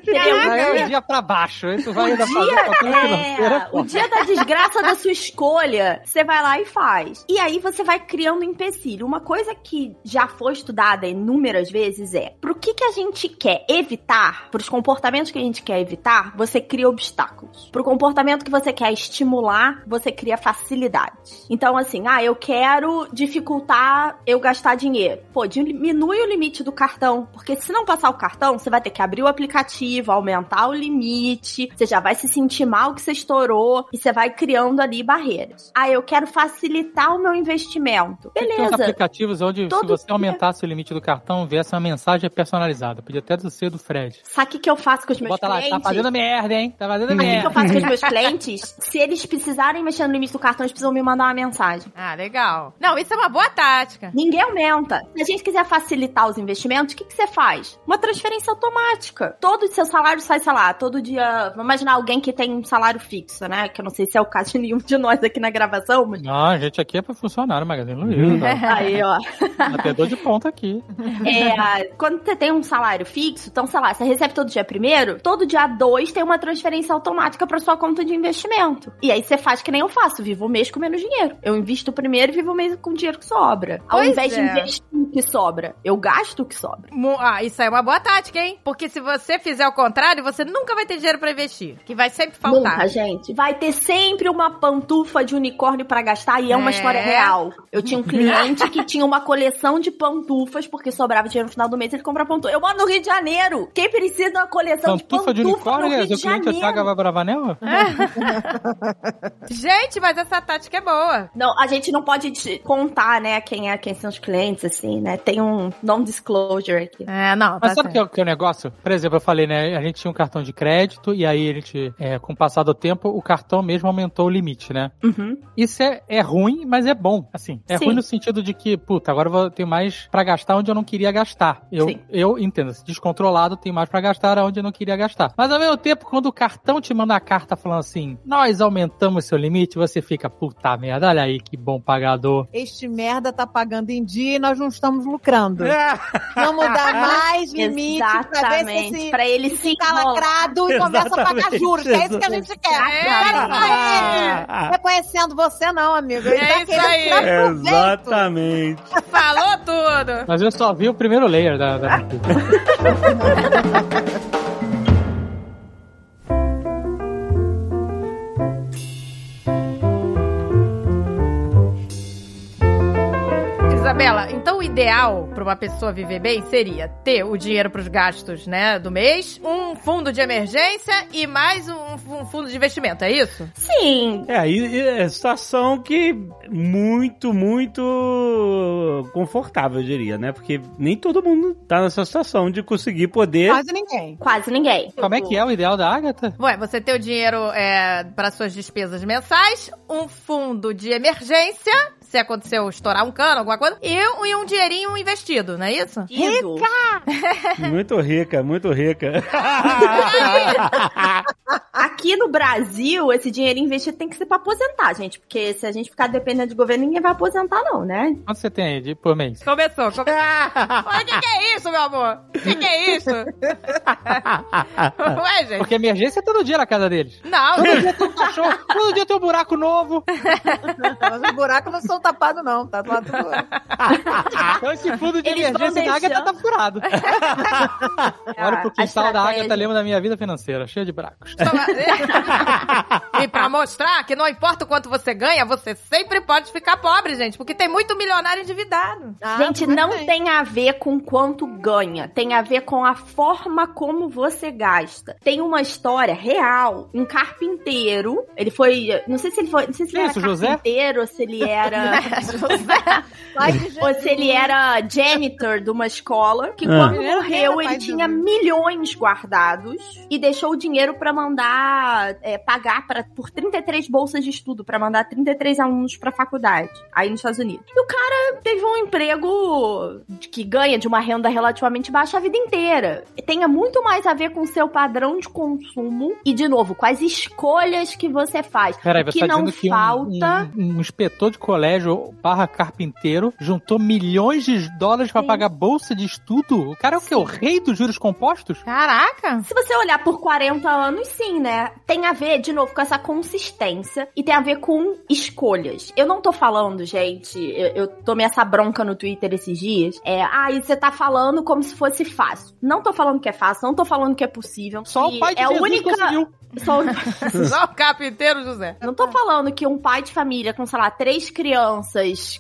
Já é um dia pra baixo. Tu vai ainda financeira. É, o dia da desgraça da sua escolha, você vai lá e faz. E aí você vai criando empecilho. Uma coisa que já foi estudada inúmeras vezes é, pro que que a gente quer evitar, pros comportamentos que a gente quer evitar, você cria obstáculos. Pro comportamento que você quer estimular, você cria facilidade. Então assim, ah, eu quero dificultar eu gastar dinheiro. Pô, diminui o limite do cartão, porque se não passar o cartão, você vai ter que abrir o aplicativo, aumentar o limite, você já vai se sentir mal que você estourou e você vai criando ali barreiras. Ah, eu quero facilitar o meu investimento. Tem Beleza. aplicativos onde, Todo se você aumentasse o limite do cartão, viesse uma mensagem personalizada. Podia até ser do Fred. Sabe o que, que eu faço com os meus Bota lá, clientes? tá fazendo merda, hein? Tá fazendo Sabe o que, merda. eu faço com os meus clientes, se eles precisarem mexer no limite do cartão, eles precisam me mandar uma mensagem. Ah, legal. Não, isso é uma boa tática. Ninguém aumenta. Se a gente quiser facilitar os investimentos, o que, que você faz? Uma transferência automática. Todo o seu salário sai, sei lá, todo dia. Vamos imaginar alguém que tem um salário fixo, né? Que eu não sei se é o caso de nenhum de nós aqui na gravação, mas. Não, a gente aqui é pra funcionar no Magazine Luiza. Tá? Aí, ó. Batedor de ponta aqui. É, quando você tem um salário fixo, então, sei lá, você recebe todo dia primeiro, todo dia dois tem uma transferência automática pra sua conta de investimento. E aí você faz que nem eu faço, vivo o mês com menos dinheiro. Eu invisto primeiro e vivo o mês com o dinheiro que sobra. Ao Pois invés de é. investir o que sobra, eu gasto o que sobra. Ah, isso aí é uma boa tática, hein? Porque se você fizer o contrário, você nunca vai ter dinheiro pra investir. Que vai sempre faltar. Nunca, gente. Vai ter sempre uma pantufa de unicórnio pra gastar e é uma É. história real. Eu tinha um cliente que tinha uma coleção de pantufas porque sobrava dinheiro no final do mês ele comprava pantufa. Eu moro no Rio de Janeiro. Quem precisa de uma coleção Pantufa de de pantufa unicórnio, no Rio de cliente é Janeiro? Saga Bravanel? Gente, mas essa tática é boa. Não, a gente não pode te contar, né, quem é, quem são os clientes, assim, né? Tem um non-disclosure aqui. É, não, tá Mas sabe o que, é o- que é o negócio? Por exemplo, eu falei, né? A gente tinha um cartão de crédito e aí a gente, é, com o passar do tempo, o cartão mesmo aumentou o limite, né? Uhum. Isso é, é ruim, mas é bom. Assim, é Sim. ruim no sentido de que, puta, agora eu vou ter mais pra gastar onde eu não queria gastar. Eu, Sim. eu entendo, se tem mais pra gastar onde eu não queria gastar. Mas ao mesmo tempo, quando o cartão te manda a carta falando assim, nós aumentamos seu limite, você fica, puta merda, olha aí que bom pagador. Este merda tá pagando em dia e nós não estamos lucrando. Vamos dar mais limite pra ver se esse Pra ele se fica enrolar. lacrado e começa a pagar juros. que É isso que a gente quer. É, tá reconhecendo você não, amigo. Ele É tá isso querendo aí. Exatamente. Falou tudo. Mas eu só vi o primeiro layer da. da... Isabela, então o ideal pra uma pessoa viver bem seria ter o dinheiro pros gastos, né, do mês, um fundo de emergência e mais um, um fundo de investimento, é isso? Sim. É, aí é situação que muito, muito confortável, eu diria, né? Porque nem todo mundo tá nessa situação de conseguir poder. Quase ninguém. Quase ninguém. Como é que é o ideal da Agatha? Ué, você ter o dinheiro é, para suas despesas mensais, um fundo de emergência, se aconteceu estourar um cano, alguma coisa, e um, e um dinheirinho investido, não é isso? Rica! Muito rica, muito rica. Aqui no Brasil, esse dinheiro investido tem que ser pra aposentar, gente. Porque se a gente ficar dependendo de governo, ninguém vai aposentar, não, né? Quanto você tem aí de por mês? Começou, começou. Ué, o que, que é isso, meu amor? O que, que é isso? Ué, gente. Porque emergência é todo dia na casa deles. Não, Todo dia tem um cachorro, todo dia tem um buraco novo. Mas os buracos não são tapados, não. Tá lá tudo. Então esse fundo de Eles emergência da Agatha tá furado. Olha pro a quintal da. Agatha, lembra da minha vida financeira, cheia de buracos. e pra mostrar que não importa o quanto você ganha, você sempre pode ficar pobre, gente, porque tem muito milionário endividado. Ah, Gente, não tem. tem a ver com quanto ganha, tem a ver com a forma como você gasta. Tem uma história real, um carpinteiro, ele foi, não sei se ele foi, não sei se ele Isso, era José? carpinteiro ou se ele era Ou se ele era janitor de uma escola, que Ah. quando morreu ele tinha milhões guardados e deixou o dinheiro pra mandar é, pagar para por 33 bolsas de estudo pra mandar 33 alunos pra faculdade aí nos Estados Unidos. E o cara teve um emprego de- que ganha de uma renda relativamente baixa a vida inteira. Tenha muito mais a ver com o seu padrão de consumo e de novo com as escolhas que você faz. Peraí, você que tá não dizendo que um- falta um, um inspetor de colégio barra carpinteiro juntou milhões de dólares pra Sim. pagar bolsa de estudo? O cara é o quê? O rei dos juros compostos? Caraca! Se você olhar por 40 anos, sim, né? Tem a ver, de novo, com essa consistência e tem a ver com escolhas. Eu não tô falando, gente, eu, eu tomei essa bronca no Twitter esses dias. É, ah, e você tá falando como se fosse fácil. Não tô falando que é fácil, não tô falando que é possível. Só o pai de é Jesus única. conseguiu. Só o- Só o carpinteiro, José. Não tô falando que um pai de família com, sei lá, três crianças,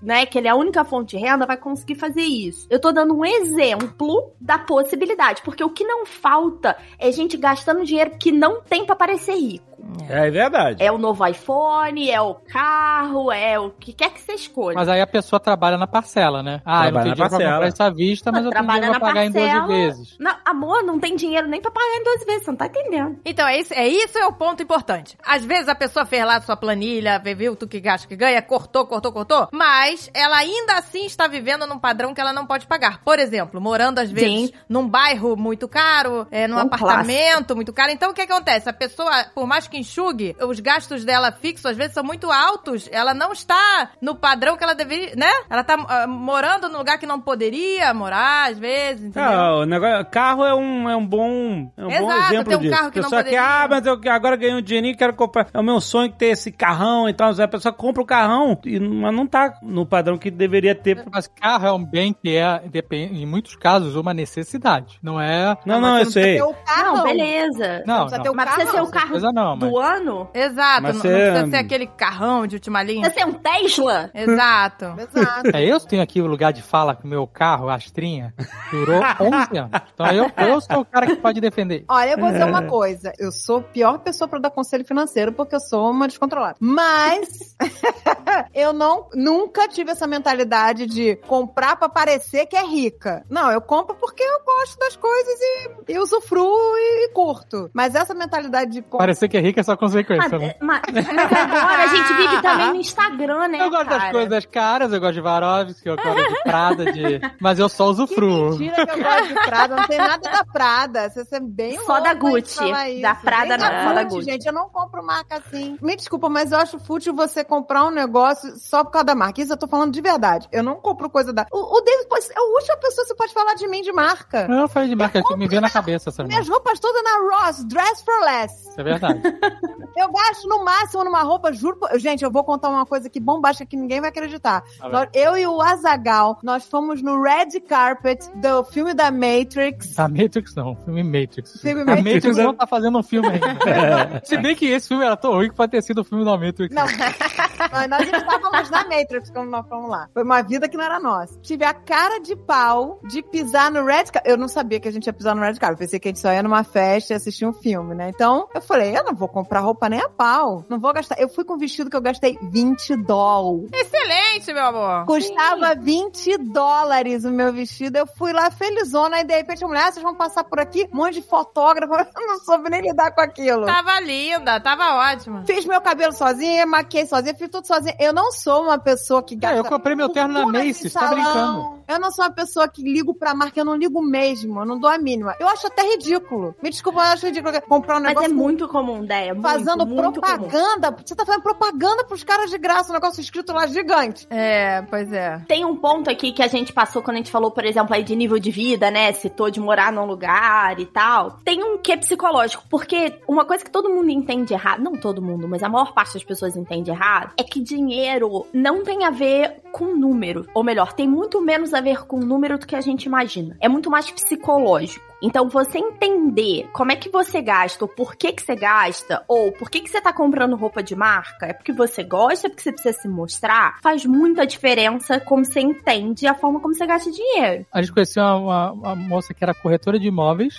né, que ele é a única fonte de renda, vai conseguir fazer isso. Eu tô dando um exemplo da possibilidade, porque o que não falta é gente gastando dinheiro que não tem pra parecer rico. É verdade. É o novo iPhone, é o carro, é o que quer que você escolha. Mas aí a pessoa trabalha na parcela, né? Ah, eu não Trabalha tenho na dinheiro pra parcela. comprar isso à vista, mas eu tenho Trabalha dinheiro pra na pagar em parcela. 12 vezes. Não, amor, não tem dinheiro nem pra pagar em duas vezes, você não tá entendendo. Então, é isso, é isso é o ponto importante. Às vezes a pessoa fez lá a sua planilha, viu tu que gasta, que ganha, cortou, cortou, cortou, mas ela ainda assim está vivendo num padrão que ela não pode pagar. Por exemplo, morando às vezes Sim. num bairro muito caro, é, num Um apartamento muito caro. Então, o que acontece? A pessoa, por mais que enxugue, os gastos dela fixos às vezes são muito altos, ela não está no padrão que ela deveria, né? Ela tá ah, morando num lugar que não poderia morar, às vezes, entendeu? É, o negócio, carro é um, é um bom, é um bom Exato, exemplo tem um disso. carro que a não pessoa poderia. quer, ah, mas eu agora ganhei um dinheirinho e quero comprar. É o meu sonho ter esse carrão e tal. A pessoa compra o carrão, e, mas não tá no padrão que deveria ter. Mas carro é um bem que é, depende, em muitos casos, uma necessidade. Não é. Não, não, você eu precisa sei. ter o carro. Não, beleza. Não, precisa não. ter o Mas carro. precisa ser o carro não, mas- do ano? Exato, Mas não, você- não precisa ser aquele carrão de última linha. Precisa ser um Tesla? Exato. Exato. É, eu tenho aqui o lugar de fala que o meu carro, a Astrinha, durou 11 anos. Então eu, eu sou o cara que pode defender. Olha, eu vou dizer É. uma coisa. Eu sou a pior pessoa pra dar conselho financeiro porque eu sou uma descontrolada. Mas eu não nunca tive essa mentalidade de comprar pra parecer que é rica. Não, eu compro porque eu gosto das coisas e, e usufruo e, curto. Mas essa mentalidade de comprar Parecer que é rico é só consequência, né? Mas, mas agora a gente vive também no Instagram, né, Eu gosto das cara? coisas caras, eu gosto de Varovski, eu gosto de Prada, de... mas eu só usufruo. Mentira que eu gosto de Prada, não tem nada da Prada. Você é bem Só da Gucci. Da Prada não, da só da Gucci, gente. Eu não compro marca assim. Me desculpa, mas eu acho fútil você comprar um negócio só por causa da marca. Isso eu tô falando de verdade. Eu não compro coisa da. O, o David pode... é a última pessoa que você pode falar de mim de marca. Eu falei de marca que me veio na cabeça essa Minhas roupas todas na Ross, dress for less. Isso é verdade. Eu gasto no máximo numa roupa, juro. Gente, eu vou contar uma coisa que bombástica que ninguém vai acreditar. Nós- eu e o Azagal, nós fomos no red carpet do filme da Matrix. A Matrix não, filme Matrix. Filme a Matrix. Matrix não tá fazendo um filme ainda. Se bem que esse filme era tão ruim que pode ter sido o filme da Matrix. Não, nós, nós estávamos na Matrix quando nós fomos lá. Foi uma vida que não era nossa. Tive a cara de pau de pisar no Red Carpet. Eu não sabia que a gente ia pisar no Red Carpet. Eu pensei que a gente só ia numa festa e assistir um filme, né? Então, eu falei, eu não vou comprar roupa nem a pau. Não vou gastar. Eu fui com um vestido que eu gastei 20 dólares. Excelente, meu amor. Custava 20 dólares o meu vestido. Eu fui lá felizona e de repente a mulher, ah, vocês vão passar por aqui? Um monte de fotógrafo. Eu não soube nem lidar com aquilo. Tava linda, tava ótima. Fiz meu cabelo sozinha, maquiei sozinha, fiz tudo sozinha. Eu não sou uma pessoa que gasta. É, eu comprei meu terno na Macy's, tá brincando. Eu não sou uma pessoa que ligo pra marca, eu não ligo mesmo, eu não dou a mínima. Eu acho até ridículo. Me desculpa, eu acho ridículo comprar um Mas negócio é muito comum, ideia. Muito, fazendo muito comum. propaganda. Você tá fazendo propaganda pros caras de graça, um negócio escrito lá gigante. É, pois é. Tem um ponto aqui que a gente passou quando a gente falou, por exemplo, aí de nível de vida, né? Citou de morar num lugar e tal. Tem um quê psicológico, porque uma coisa que todo mundo entende errado, não todo mundo, mas a maior parte das pessoas entende errado, é que dinheiro não tem a ver com número. Ou melhor, tem muito menos a ver com número do que a gente imagina. É muito mais psicológico. Então, você entender como é que você gasta, ou por que que você gasta, ou por que que você tá comprando roupa de marca, é porque você gosta, é porque você precisa se mostrar, faz muita diferença como você entende a forma como você gasta dinheiro. A gente conheceu uma, uma- uma moça que era corretora de imóveis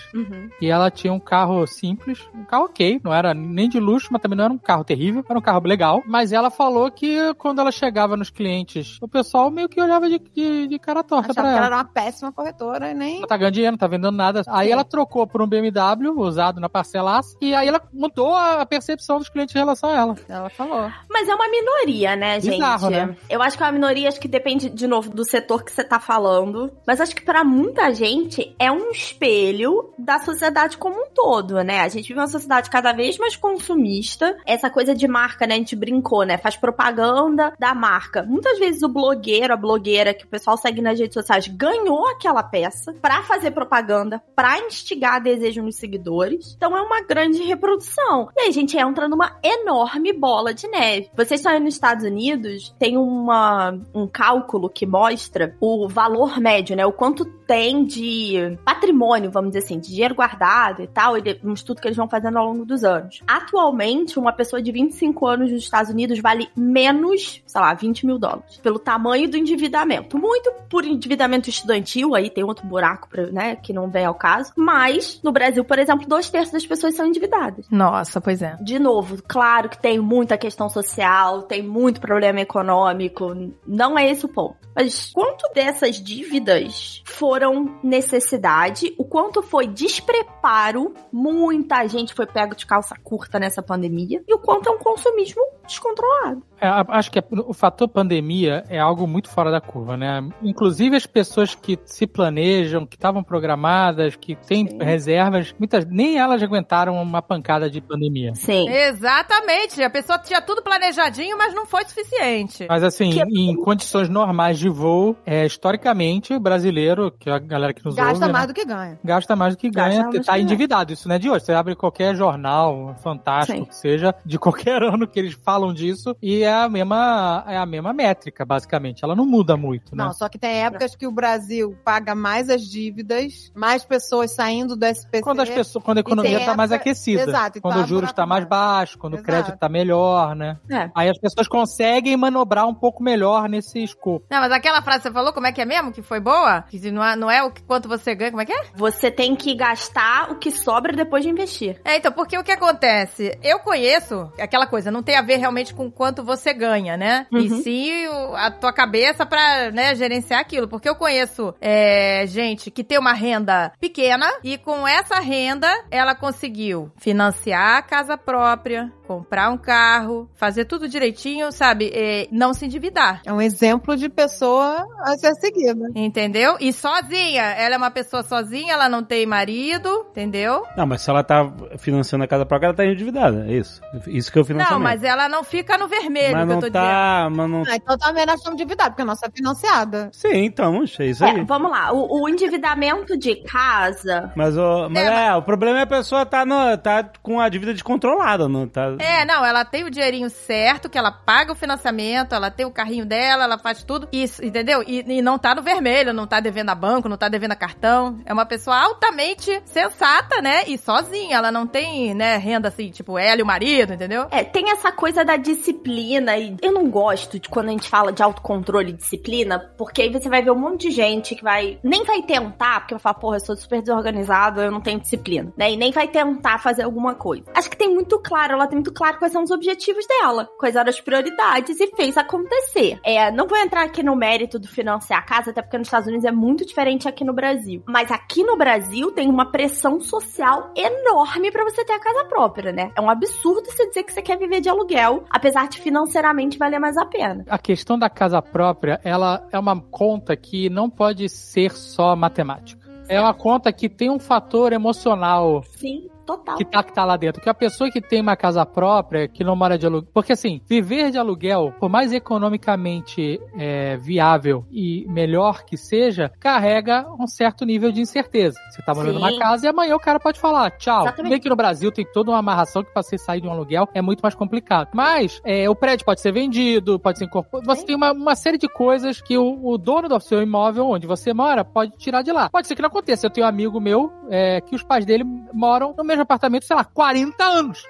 e ela tinha um carro simples, um carro ok, não era nem de luxo, mas também não era um carro terrível, era um carro legal. Mas ela falou que quando ela chegava nos clientes, o pessoal meio que olhava de, de, de cara torta Achava pra ela ela. era uma péssima corretora e nem. Não tá ganhando dinheiro, não tá vendendo nada. Aí Sim. ela trocou por um BMW usado na parcelaça e aí ela mudou a percepção dos clientes em relação a ela. Ela falou. Mas é uma minoria, né, gente? Bizarro, né? Eu acho que é uma minoria, acho que depende, de novo, do setor que você tá falando. Mas acho que pra muita gente é um espelho da sociedade como um todo, né? A gente vive uma sociedade cada vez mais consumista. Essa coisa de marca, né? A gente brincou, né? Faz propaganda da marca. Muitas vezes o blogueiro, a blogueira que o pessoal segue nas redes sociais ganhou aquela peça pra fazer propaganda, pra instigar desejo nos seguidores. Então é uma grande reprodução. E aí a gente entra numa enorme bola de neve. Vocês estão aí nos Estados Unidos, tem uma, um cálculo que mostra o valor médio, né? O quanto tem de patrimônio, vamos dizer assim, de dinheiro guardado e tal, e um estudo que eles vão fazendo ao longo dos anos. Atualmente, uma pessoa de 25 anos nos Estados Unidos vale menos, sei lá, 20 mil dólares, pelo tamanho do endividamento. Muito por endividamento estudantil, aí tem outro buraco, pra, né, que não vem ao caso caso. Mas, no Brasil, por exemplo, dois terços das pessoas são endividadas. Nossa, pois é. De novo, claro que tem muita questão social, tem muito problema econômico, não é esse o ponto. Mas quanto dessas dívidas foram necessidade, o quanto foi despreparo, muita gente foi pego de calça curta nessa pandemia, e o quanto é um consumismo descontrolado. É, acho que é- o fator pandemia é algo muito fora da curva, né? Inclusive as pessoas que se planejam, que estavam programadas, que têm Sim. reservas, muitas nem elas aguentaram uma pancada de pandemia. Sim. Exatamente. A pessoa tinha tudo planejadinho, mas não foi suficiente. Mas assim, Que- em condições normais de voo, é, historicamente, o brasileiro, que é a galera que nos Gasta ouve, mais né, do que ganha. gasta mais do que Gasta ganha, do tá endividado. Isso não é de hoje. Você abre qualquer jornal fantástico Sim. que seja, de qualquer ano que eles falam disso, e é a mesma, é a mesma métrica, basicamente. Ela não muda muito, né? Não, só que tem épocas que o Brasil paga mais as dívidas, mais pessoas saindo do SPC. Quando, as pessoas, quando a economia está mais aquecida. Exato, e quando tá o juros está mais baixo. quando o Exato. crédito está melhor, né? É. Aí as pessoas conseguem manobrar um pouco melhor nesse escopo. Não, mas aquela frase que você falou, como é que é mesmo? Que foi boa? Que se não é, não é o que, quanto você ganha, como é que é? Você tem que gastar o que sobra depois de investir. É, então, porque o que acontece? Eu conheço aquela coisa, não tem a ver realmente com quanto você ganha, né? E Uhum. sim o- a tua cabeça pra, né, gerenciar aquilo. Porque eu conheço é, gente que tem uma renda pequena e com essa renda ela conseguiu financiar a casa própria, comprar um carro, fazer tudo direitinho, sabe? É, não se endividar. É um exemplo de pessoa a ser seguida. Entendeu? E sozinha. Ela é uma pessoa sozinha, ela não tem marido, entendeu? Não, mas se ela tá financiando a casa própria, ela tá endividada. É isso. Isso que é o financiamento. Não, mas ela não fica no vermelho, Mas que eu não tô dizendo. tá. Mas não... Ah, então também nós estamos endividados, porque a nossa é financiada. Sim, então, é isso É, aí. vamos lá. O, o endividamento de casa. Mas, o, mas É, é, o problema é a pessoa tá, no, tá com a dívida descontrolada, não tá? É, não, ela tem o dinheirinho certo, que ela paga o financiamento, ela tem o carrinho dela, ela faz tudo. Isso, entendeu? E, e não tá no vermelho, não tá devendo a banco, não tá devendo a cartão. É uma pessoa altamente sensata, né? E sozinha. Ela não tem, né, renda assim, tipo ela e o marido, entendeu? É, tem essa coisa da disciplina e eu não gosto de quando a gente fala de autocontrole e disciplina, porque aí você vai ver um monte de gente que vai nem vai tentar, porque vai falar, porra, eu sou super desorganizado, eu não tenho disciplina, né? E nem vai tentar fazer alguma coisa. Acho que tem muito claro, ela tem muito claro quais são os objetivos dela, quais eram as prioridades e fez acontecer. É, não vou entrar aqui no mérito do financiar a casa, até porque nos Estados Unidos é muito diferente aqui no Brasil. Mas aqui no Brasil tem uma pressão social enorme pra você ter a casa própria, né? É um absurdo você dizer que você quer viver de aluguel, apesar de financeiramente valer mais a pena. A questão da casa própria, ela é uma conta que não pode ser só matemática. É uma conta que tem um fator emocional Sim, total. que tá, que tá lá dentro. Que a pessoa que tem uma casa própria, que não mora de aluguel. Porque assim, viver de aluguel, por mais economicamente é, viável e melhor que seja, carrega um certo nível de incerteza. Você tá morando Sim. numa casa e amanhã o cara pode falar, tchau. Exatamente. Bem que no Brasil tem toda uma amarração que pra você sair de um aluguel é muito mais complicado. Mas é, o prédio pode ser vendido, pode ser incorporado. Você Sim. tem uma, uma série de coisas que o, o dono do seu imóvel, onde você mora, pode tirar de lá. Pode ser que não aconteça. Eu tenho um amigo meu é, que os pais dele moram no mesmo apartamento, sei lá, 40 anos.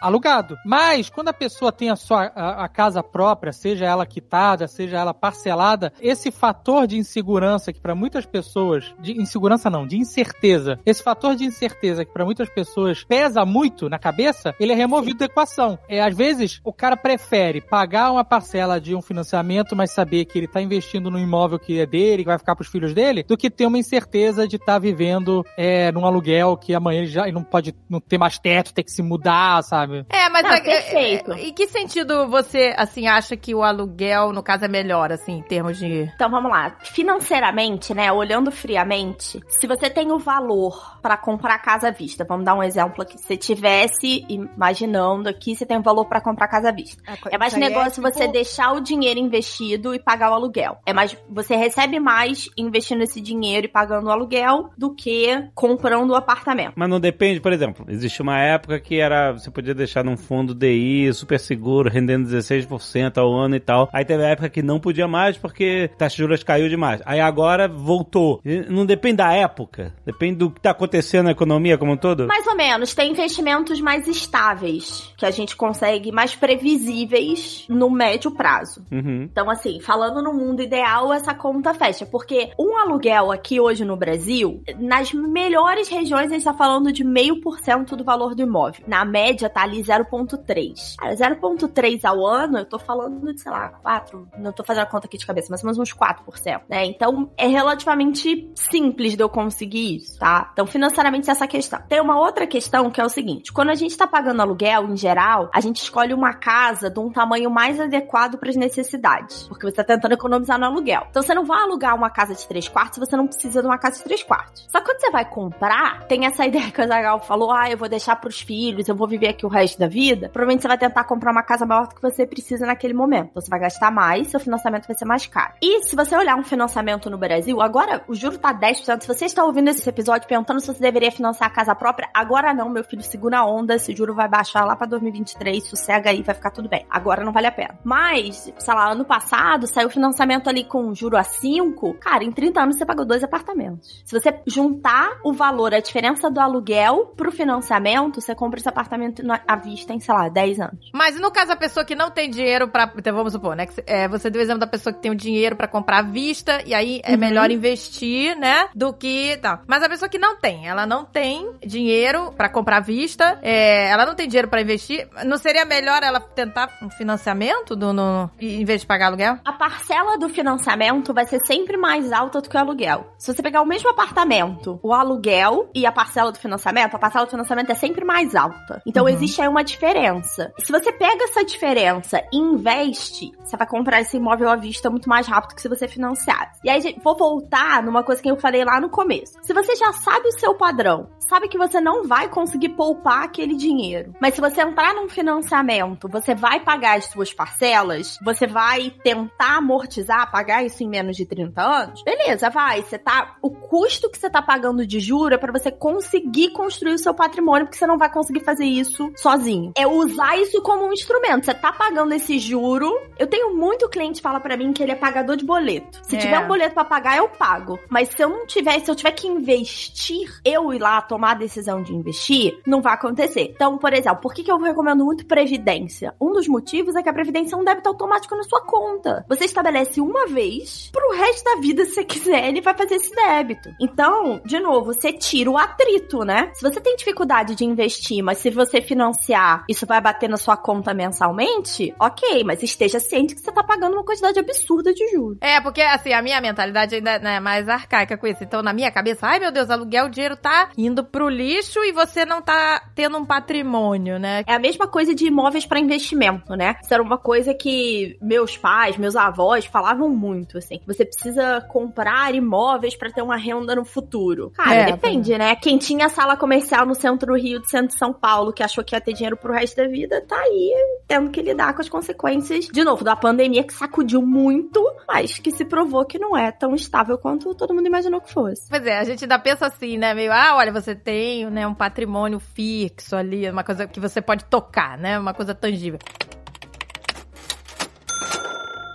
Alugado. Mas, quando a pessoa tem a sua a, a casa própria, seja ela quitada, seja ela parcelada, esse fator de insegurança que para muitas pessoas, de insegurança não, de incerteza, esse fator de incerteza que para muitas pessoas pesa muito na cabeça, ele é removido da equação. É, às vezes, o cara prefere pagar uma parcela de um financiamento, mas saber que ele tá investindo no imóvel que é dele, que vai ficar pros filhos dele, do que ter uma incerteza de estar vivendo é, num aluguel que amanhã ele já ele não pode não ter mais teto, ter que se mudar, sabe? É, mas Não, é- perfeito. é- é- em que sentido você, assim, acha que o aluguel, no caso, é melhor, assim, em termos de. Então vamos lá. Financeiramente, né, olhando friamente, se você tem o valor pra comprar casa à vista, vamos dar um exemplo aqui. Se você tivesse imaginando aqui, você tem o valor pra comprar casa à vista. É mais Isso aí negócio tipo- você deixar o dinheiro investido e pagar o aluguel. É mais você recebe mais investindo esse dinheiro e pagando o aluguel do que comprando o apartamento. Mas não depende, por por exemplo, existe uma época que era você podia deixar num fundo DI super seguro, rendendo 16% ao ano e tal. Aí teve a época que não podia mais porque taxa de juros caiu demais. Aí agora voltou. Não depende da época, depende do que tá acontecendo na economia como um todo. Mais ou menos, tem investimentos mais estáveis, que a gente consegue, mais previsíveis no médio prazo. Uhum. Então, assim, falando no mundo ideal, essa conta fecha. Porque um aluguel aqui hoje no Brasil, nas melhores regiões, a gente tá falando de meio por cento do valor do imóvel. Na média, tá ali 0,3. Cara, 0,3 ao ano, eu tô falando de, sei lá, 4. Não tô fazendo a conta aqui de cabeça, mas menos uns 4%, né? Então, é relativamente simples de eu conseguir isso, tá? Então, financeiramente, essa questão. Tem uma outra questão que é o seguinte: quando a gente tá pagando aluguel, em geral, a gente escolhe uma casa de um tamanho mais adequado para as necessidades. Porque você tá tentando economizar no aluguel. Então, você não vai alugar uma casa de 3 quartos se você não precisa de uma casa de 3 quartos. Só que quando você vai comprar, tem essa ideia que o Zagal falou: ah, eu vou deixar pros filhos, eu vou viver aqui o resto da vida. Provavelmente você vai tentar comprar uma casa maior do que você precisa naquele momento. Então, você vai gastar mais, seu financiamento vai ser mais caro. E se você olhar um financiamento no Brasil, agora o juro tá 10%. Se você está ouvindo esse episódio perguntando se você deveria financiar a casa própria, agora não, meu filho, segura a onda, esse juro vai baixar lá pra 2023, sossega aí, vai ficar tudo bem. Agora não vale a pena. Mas, sei lá, ano passado saiu financiamento ali com juro a 5, cara, em 30 anos você pagou dois apartamentos. Se você juntar o valor, a diferença do aluguel pro financiamento, você compra esse apartamento à vista em, sei lá, 10 anos. Mas no caso da pessoa que não tem dinheiro pra. Então vamos supor, né? Que é, você deu o exemplo da pessoa que tem o dinheiro pra comprar à vista, e aí é Uhum. melhor investir, né? Do que. Tal. Mas a pessoa que não tem, ela não tem dinheiro pra comprar à vista, é, ela não tem dinheiro pra investir, não seria melhor ela tentar um financiamento do, no, em vez de pagar aluguel? A parcela do financiamento vai ser sempre mais alta do que o aluguel. Se você pegar o mesmo apartamento, o aluguel e a parcela do financiamento, a parcela do financiamento é sempre mais alta. Então Uhum. existe aí uma diferença. Se você pega essa diferença e investe, você vai comprar esse imóvel à vista muito mais rápido que se você financiar. E aí, gente, vou voltar numa coisa que eu falei lá no começo. Se você já sabe o seu padrão, sabe que você não vai conseguir poupar aquele dinheiro, mas se você entrar num financiamento, você vai pagar as suas parcelas, você vai tentar amortizar, pagar isso em menos de 30 anos, beleza, vai. Você tá. O custo que você tá pagando de juro é pra você conseguir construir o seu patrimônio, porque você não vai conseguir fazer isso sozinho. É usar isso como um instrumento. Você tá pagando esse juro. Eu tenho muito cliente que fala pra mim que ele é pagador de boleto. Se É. tiver um boleto pra pagar, eu pago. Mas se eu não tiver, se eu tiver que investir, eu ir lá tomar a decisão de investir, não vai acontecer. Então, por exemplo, por que, que eu recomendo muito previdência? Um dos motivos é que a previdência é um débito automático na sua conta. Você estabelece uma vez, pro resto da vida, se você quiser, ele vai fazer esse débito. Então, de novo, você tira o atrito, né? Se você tem dificuldade de investir, mas se você financiar, isso vai bater na sua conta mensalmente, ok, mas esteja ciente que você tá pagando uma quantidade absurda de juros. É, porque assim, a minha mentalidade ainda né, é mais arcaica com isso. Então, na minha cabeça, ai meu Deus, aluguel, o dinheiro tá indo pro lixo e você não tá tendo um patrimônio, né? É a mesma coisa de imóveis para investimento, né? Isso era uma coisa que meus pais, meus avós falavam muito, assim. Você precisa comprar imóveis para ter uma renda no futuro. Cara, É, depende, né? Quem tinha sala comercial no centro do Rio, de centro de São Paulo, que achou que ia ter dinheiro pro resto da vida, tá aí tendo que lidar com as consequências, de novo, da pandemia que sacudiu muito, mas que se provou que não é tão estável quanto todo mundo imaginou que fosse. Pois é, a gente ainda pensa assim, né? Meio, ah, olha, você tem né, um patrimônio fixo ali, uma coisa que você pode tocar, né? Uma coisa tangível.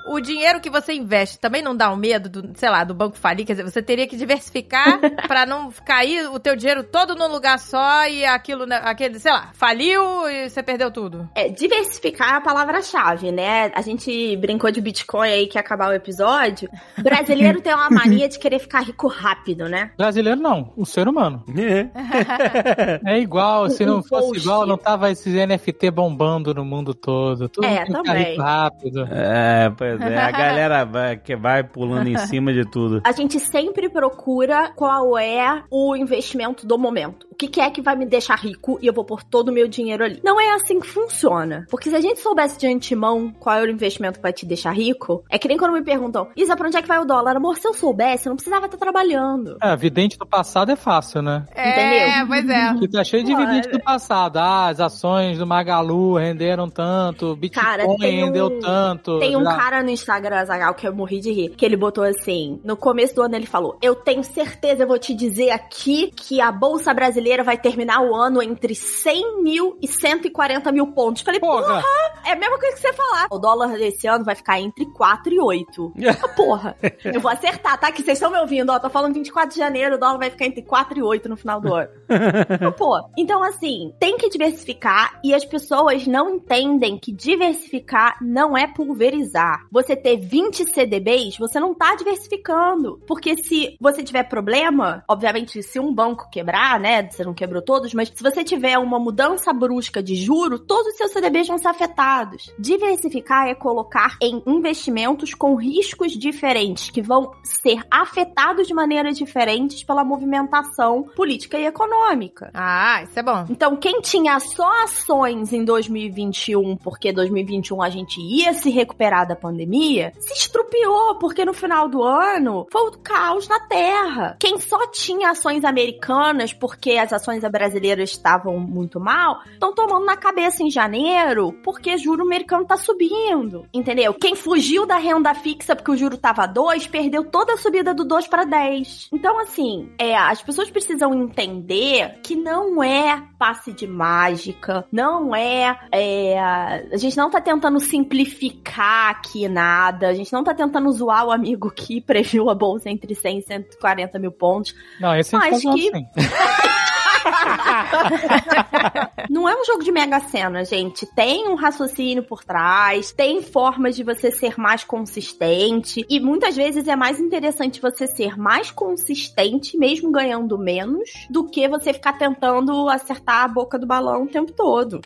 O dinheiro que você investe também não dá um medo do, sei lá, do banco falir? Quer dizer, você teria que diversificar pra não cair o teu dinheiro todo num lugar só e aquilo, né, aquele, sei lá, faliu e você perdeu tudo. É, diversificar é a palavra-chave, né? A gente brincou de Bitcoin aí que ia acabar o episódio. O brasileiro tem uma mania de querer ficar rico rápido, né? Brasileiro não, o ser humano. É. É igual, se não fosse igual, não tava esses NFT bombando no mundo todo. Tudo É, também. rico rápido. É, pois é. A galera vai, que vai pulando em cima de tudo. A gente sempre procura qual é o investimento do momento. O que, que é que vai me deixar rico e eu vou pôr todo o meu dinheiro ali. Não é assim que funciona. Porque se a gente soubesse de antemão qual é o investimento que vai te deixar rico, é que nem quando me perguntam, Isa, pra onde é que vai o dólar? Amor, se eu soubesse, eu não precisava estar trabalhando. É, vidente do passado é fácil, né? É, pois é. Que tá cheio de Olha. vidente do passado. Ah, as ações do Magalu renderam tanto, Bitcoin Cara, tem um- rendeu tanto. Tem um Já- cara no Instagram, Zagal, que eu morri de rir, que ele botou assim, no começo do ano ele falou, eu tenho certeza, eu vou te dizer aqui, que a Bolsa Brasileira vai terminar o ano entre 100 mil e 140 mil pontos. Falei, Porra. porra, é a mesma coisa que você falar. O dólar desse ano vai ficar entre 4 e 8. Ah, porra, eu vou acertar, tá? Que vocês estão me ouvindo, ó, tô falando 24 de janeiro, o dólar vai ficar entre 4 e 8 no final do ano. Ah, Pô, então assim, tem que diversificar e as pessoas não entendem que diversificar não é pulverizar. Você ter 20 CDBs, você não tá diversificando. Porque se você tiver problema, obviamente, se um banco quebrar, né? Você não quebrou todos, mas se você tiver uma mudança brusca de juro, todos os seus CDBs vão ser afetados. Diversificar é colocar em investimentos com riscos diferentes, que vão ser afetados de maneiras diferentes pela movimentação política e econômica. Ah, isso é bom. Então, quem tinha só ações em 2021, porque 2021 a gente ia se recuperar da pandemia, se estrupiou, porque no final do ano foi o caos na Terra. Quem só tinha ações americanas, porque as ações brasileiras estavam muito mal, estão tomando na cabeça em janeiro, porque juro americano tá subindo. Entendeu? Quem fugiu da renda fixa porque o juro tava 2, perdeu toda a subida do 2 para 10. Então, assim, é, as pessoas precisam entender que não é passe de mágica, não é, é, A gente não tá tentando simplificar aqui nada, a gente não tá tentando zoar o amigo que previu a bolsa entre 100 e 140 mil pontos. Não, esse gente Mas que- assim. Não é um jogo de mega sena, gente. Tem um raciocínio por trás, tem formas de você ser mais consistente. E muitas vezes é mais interessante você ser mais consistente, mesmo ganhando menos, do que você ficar tentando acertar a boca do balão o tempo todo.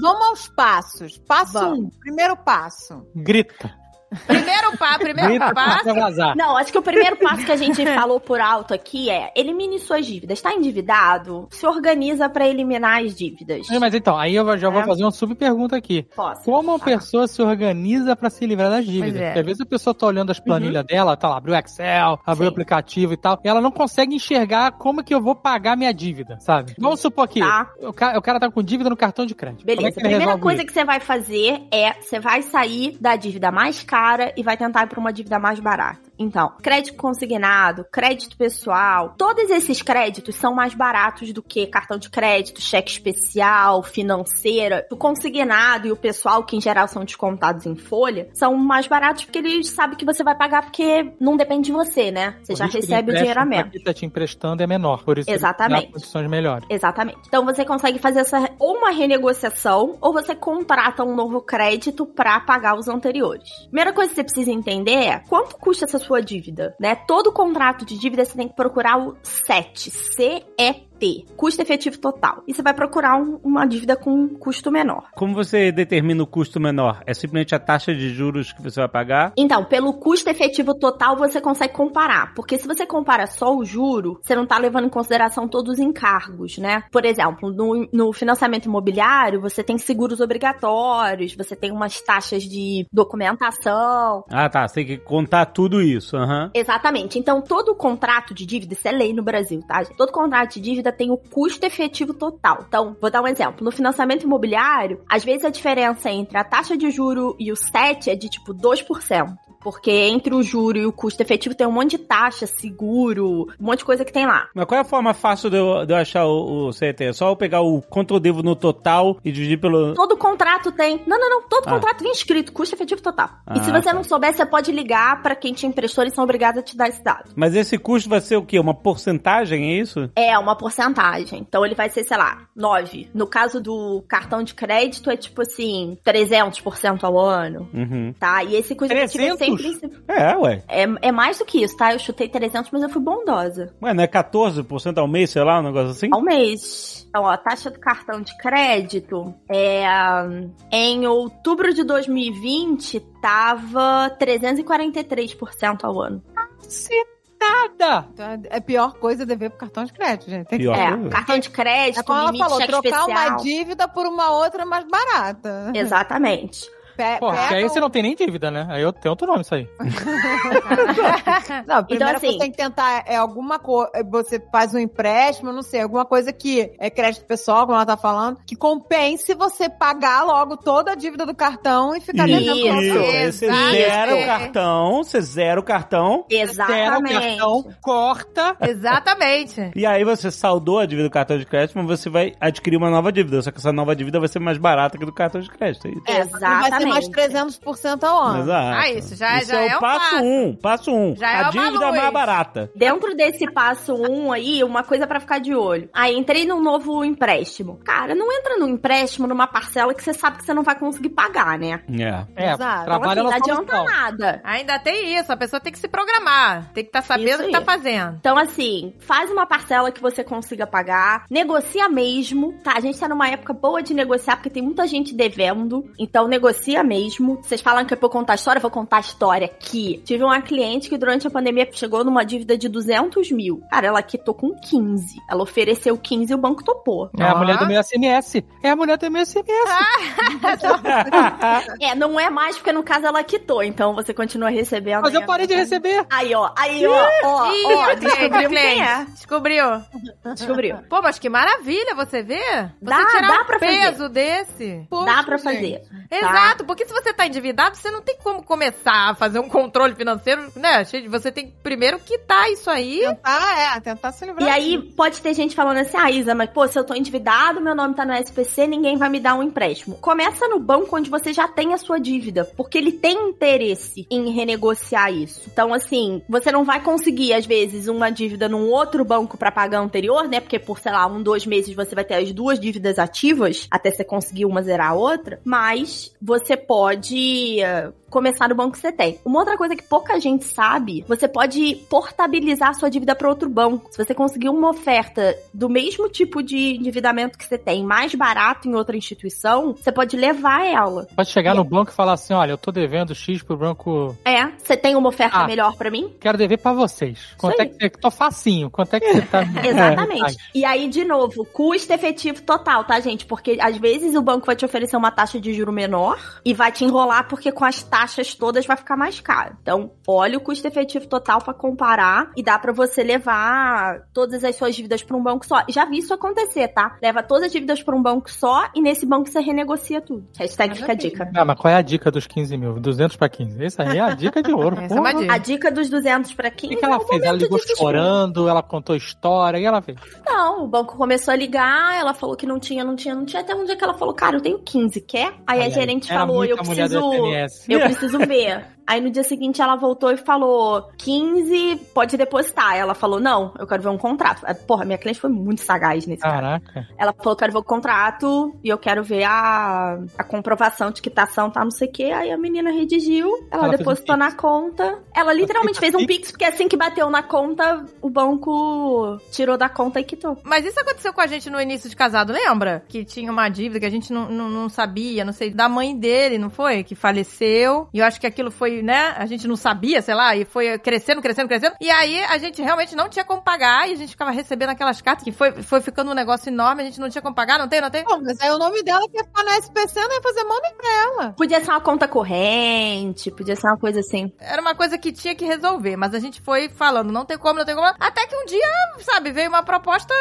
Vamos aos passos. Passo Vamos. um. Primeiro passo. Grita. Primeiro passo, primeiro passo. Não, acho que o primeiro passo que a gente falou por alto aqui é elimine suas dívidas. Tá endividado? Se organiza pra eliminar as dívidas. É, Mas então, aí eu já vou É. fazer uma sub pergunta aqui. Posso? Como a pessoa se organiza pra se livrar das dívidas? É. Porque às vezes a pessoa tá olhando as planilhas dela, tá lá, abriu o Excel, abriu o aplicativo e tal, e ela não consegue enxergar como que eu vou pagar minha dívida, sabe? Vamos supor que Tá. o, ca- o cara tá com dívida no cartão de crédito. Beleza, é a que ele primeira coisa isso? que você vai fazer é você vai sair da dívida mais cara e vai tentar ir pra uma dívida mais barata. Então, crédito consignado, crédito pessoal, todos esses créditos são mais baratos do que cartão de crédito, cheque especial, financeira. O consignado e o pessoal, que em geral são descontados em folha, são mais baratos porque eles sabem que você vai pagar porque não depende de você, né? Você O já recebe o dinheiro a menos. quem tá te emprestando é menor, por isso Exatamente. condições melhores. Exatamente. Então você consegue fazer essa ou uma renegociação ou você contrata um novo crédito pra pagar os anteriores. Primeira coisa que você precisa entender é quanto custa essa sua dívida, né? Todo contrato de dívida você tem que procurar o CET, CET, custo efetivo total. E você vai procurar um- uma dívida com custo menor. Como você determina o custo menor? É simplesmente a taxa de juros que você vai pagar? Então, pelo custo efetivo total, você consegue comparar. Porque se você compara só o juro, você não tá levando em consideração todos os encargos, né? Por exemplo, no, no financiamento imobiliário, você tem seguros obrigatórios, você tem umas taxas de documentação. Ah, tá. Você tem que contar tudo isso. Aham. Exatamente. Então, todo contrato de dívida, isso é lei no Brasil, tá? Todo contrato de dívida tem o custo efetivo total. Então, vou dar um exemplo. No financiamento imobiliário, às vezes a diferença entre a taxa de juro e o SET é de tipo 2%. Porque entre o juro e o custo efetivo tem um monte de taxa, seguro, um monte de coisa que tem lá. Mas qual é a forma fácil de eu, de eu achar o, o CET? É só eu pegar o quanto eu devo no total e dividir pelo. Todo contrato tem. Não, não, não. Todo Ah. contrato vem escrito, custo efetivo total. e se Ah, você tá. não souber, você pode ligar pra quem te emprestou, eles são obrigados a te dar esse dado. Mas esse custo vai ser o quê? Uma porcentagem, é isso? É, uma porcentagem. Então ele vai ser, sei lá, 9. No caso do cartão de crédito, é tipo assim, 300% ao ano, Uhum. tá? E esse custo efetivo é 300? sempre. É, ué. É, é mais do que isso, tá? Eu chutei 300, mas eu fui bondosa. Ué, não é 14% ao mês, sei lá, um negócio assim? Ao mês. Então, ó, a taxa do cartão de crédito é. Em outubro de 2020, tava 343% ao ano. Nada! Então, é a pior coisa dever pro cartão de crédito, gente. Tem que... Pior. É, coisa. cartão de crédito, É como ela falou, trocar especial. uma dívida por uma outra mais barata. Exatamente. Pe Porra, pega porque aí o- você não tem nem dívida, né? Aí eu tenho outro nome isso aí. Não, primeiro assim- você tem que tentar é alguma coisa. Você faz um empréstimo, não sei, alguma coisa que é crédito pessoal, como ela tá falando, que compense você pagar logo toda a dívida do cartão e ficar pra Isso, você. aí você Exato. zera o É. cartão, você zera o cartão, Zero o Exatamente. cartão, corta. Exatamente. e aí você saldou a dívida do cartão de crédito, mas você vai adquirir uma nova dívida. Só que essa nova dívida vai ser mais barata que do cartão de crédito. É isso. É, mais Exatamente. 300% ao ano. Exato. Ah, isso já- Isso já é, é o um passo passo. um. Passo um. Já é a uma dívida luz. mais barata. Dentro desse passo 1 um aí, uma coisa pra ficar de olho. Aí entrei num novo empréstimo. Cara, não entra num empréstimo numa parcela que você sabe que você não vai conseguir pagar, né? É. É, Exato. trabalha então, assim, não adianta nada. Ainda tem isso, a pessoa tem que se programar. Tem que estar sabendo Isso o que tá fazendo. Então, assim, faz uma parcela que você consiga pagar, negocia mesmo, tá? A gente tá numa época boa de negociar, porque tem muita gente devendo, então negocia mesmo. Vocês falam que é pra eu contar a história, eu vou contar a história aqui. Tive uma cliente que durante a pandemia chegou numa dívida de 200 mil. Cara, ela quitou com 15. Ela ofereceu 15 e o banco topou. É a mulher do meu SMS. É a mulher do meu SMS. É, não é mais porque no caso ela quitou, então você continua recebendo. Mas eu parei de a- receber. Aí, ó, aí, ó, ó, Ih, ó, descobriu quem é. Descobriu. Descobriu. Pô, mas que maravilha você vê. Você Dá- tirar dá um pra peso desse. Dá pra fazer. Tá? Exato, porque se você tá endividado, você não tem como começar a fazer um controle financeiro, né? Você tem que primeiro quitar isso aí. Tentar, é, tentar se livrar E aí, pode ter gente falando assim, ah, Isa, mas pô, se eu tô endividado, meu nome tá no SPC, ninguém vai me dar um empréstimo. Começa no banco onde você já tem a sua dívida, porque ele tem interesse em renegociar isso. Então, assim, você não vai conseguir, às vezes, uma dívida num outro banco pra pagar a anterior, né? Porque por, sei lá, um, dois meses você vai ter as duas dívidas ativas, até você conseguir uma zerar a outra. Mas você pode eh, começar no banco que você tem. Uma outra coisa que pouca gente sabe, você pode portabilizar sua dívida para outro banco. Se você conseguir uma oferta do mesmo tipo de endividamento que você tem, mais barato em outra instituição, você pode levar ela. Pode chegar no banco e falar assim: olha, eu tô devendo X pro banco. É, você tem uma oferta Ah. melhor para mim? Quero dever pra vocês. Quanto é que você. Tô facinho. Quanto é que você tá. Exatamente. E aí, de novo, custo efetivo total, tá, gente? Porque às vezes o banco vai te oferecer uma taxa de juro menor e vai te enrolar porque com as taxas todas vai ficar mais caro. Então, olha o custo efetivo total pra comparar e dá pra você levar todas as suas dívidas pra um banco só. Já vi isso acontecer, tá? Leva todas as dívidas pra um banco só e nesse banco você renegocia tudo. Hashtag fica a dica. Ah, mas qual é a dica dos 15 mil? 200 pra 15. Essa aí é a dica de ouro. Essa é uma dica. A dica dos 200 pra O 15 que, que ela é o fez? Ela ligou chorando, ela contou história, e ela fez. Não, o banco começou a ligar, ela falou que não tinha, não tinha, não tinha, até um dia que ela falou, cara, eu tenho 15, quer? Aí a Ai, ai, gerente falou, eu preciso, eu preciso ver. Aí no dia seguinte ela voltou e falou, 15, pode depositar. Ela falou, não, eu quero ver um contrato. Ah, Porra, minha cliente foi muito sagaz nesse caso. Caraca. Ela falou, quero ver o contrato e eu quero ver a, a comprovação de quitação, tá, não sei o que. Aí a menina redigiu, ela, Ela um depositou pix. na conta. Ela literalmente fez um pix? pix, porque assim que bateu na conta, o banco tirou da conta e quitou. Mas isso aconteceu com a gente no início de casado, lembra? Que tinha uma dívida que a gente não, não, não sabia, não sei, da mãe dele, não foi? Que faleceu. E eu acho que aquilo foi, né? A gente não sabia, sei lá, e foi crescendo, crescendo, crescendo. E aí a gente realmente não tinha como pagar e a gente ficava recebendo aquelas cartas que foi, foi ficando um negócio enorme, a gente não tinha como pagar, não tem, não tem? Pô, mas aí o nome dela que ia ficar na SPC não ia fazer mal nem pra ela. Podia ser uma conta corrente, podia ser uma coisa assim. Era uma coisa que tinha que resolver, mas a gente foi falando, não tem como, não tem como. Até que um dia, sabe, veio uma proposta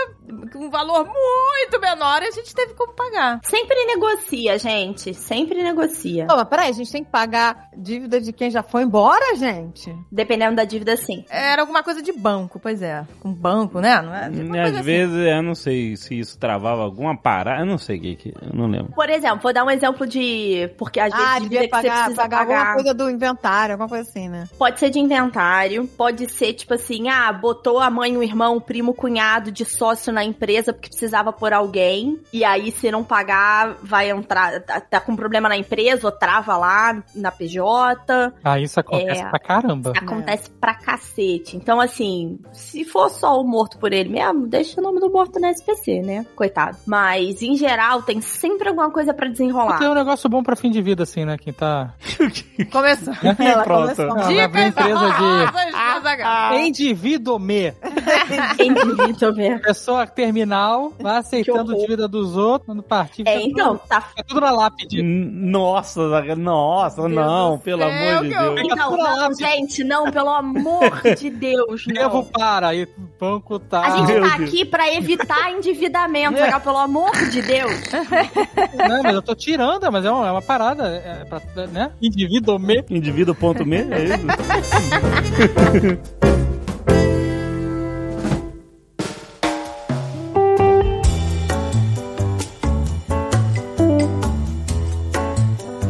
com um valor muito menor e a gente teve como pagar. Sempre negocia, gente. Sempre negocia. Pô, mas peraí, a gente tem que pagar dívida de quem já foi embora, gente? Dependendo da dívida, sim. Era alguma coisa de banco, pois é. Com banco, né? Não é? Às assim. vezes, eu não sei se isso travava alguma parada. Eu não sei o que, que eu não lembro. Por exemplo, vou dar um exemplo de. Porque às vezes Ah, devia que você pagar, precisa pagar pagar. alguma coisa do inventário, alguma coisa assim, né? Pode ser de inventário, pode ser tipo assim, ah, botou a mãe, o irmão, o primo, o cunhado de sócio na empresa porque precisava por alguém, e aí se não pagar, vai entrar, tá, tá com problema na empresa ou trava lá na PJ. Ah, isso acontece É. pra caramba. Acontece pra cacete. Então, assim, se for só o morto por ele mesmo, deixa o nome do morto na SPC, né? Coitado. Mas, em geral, tem sempre alguma coisa pra desenrolar. Tem um negócio bom pra fim de vida, assim, né? Quem tá. Começou. Ela Pronto. começou. Não, na empresa de. de... Endivido-me. Quem divide, mesmo. Pessoa terminal, vai aceitando dívida dos outros, quando partir. É, fica então, tá. Tudo, fica tudo na lápide. Nossa, nossa, não, do pelo amor de que Deus. Não, gente, não, pelo amor de Deus, Devo não. para, aí o banco tá. A gente Meu tá Deus. aqui pra evitar endividamento, legal? Pelo amor de Deus. Não, mas eu tô tirando, mas é uma, é uma parada, é pra, né? Indivíduo me. Indivíduo.me, é isso?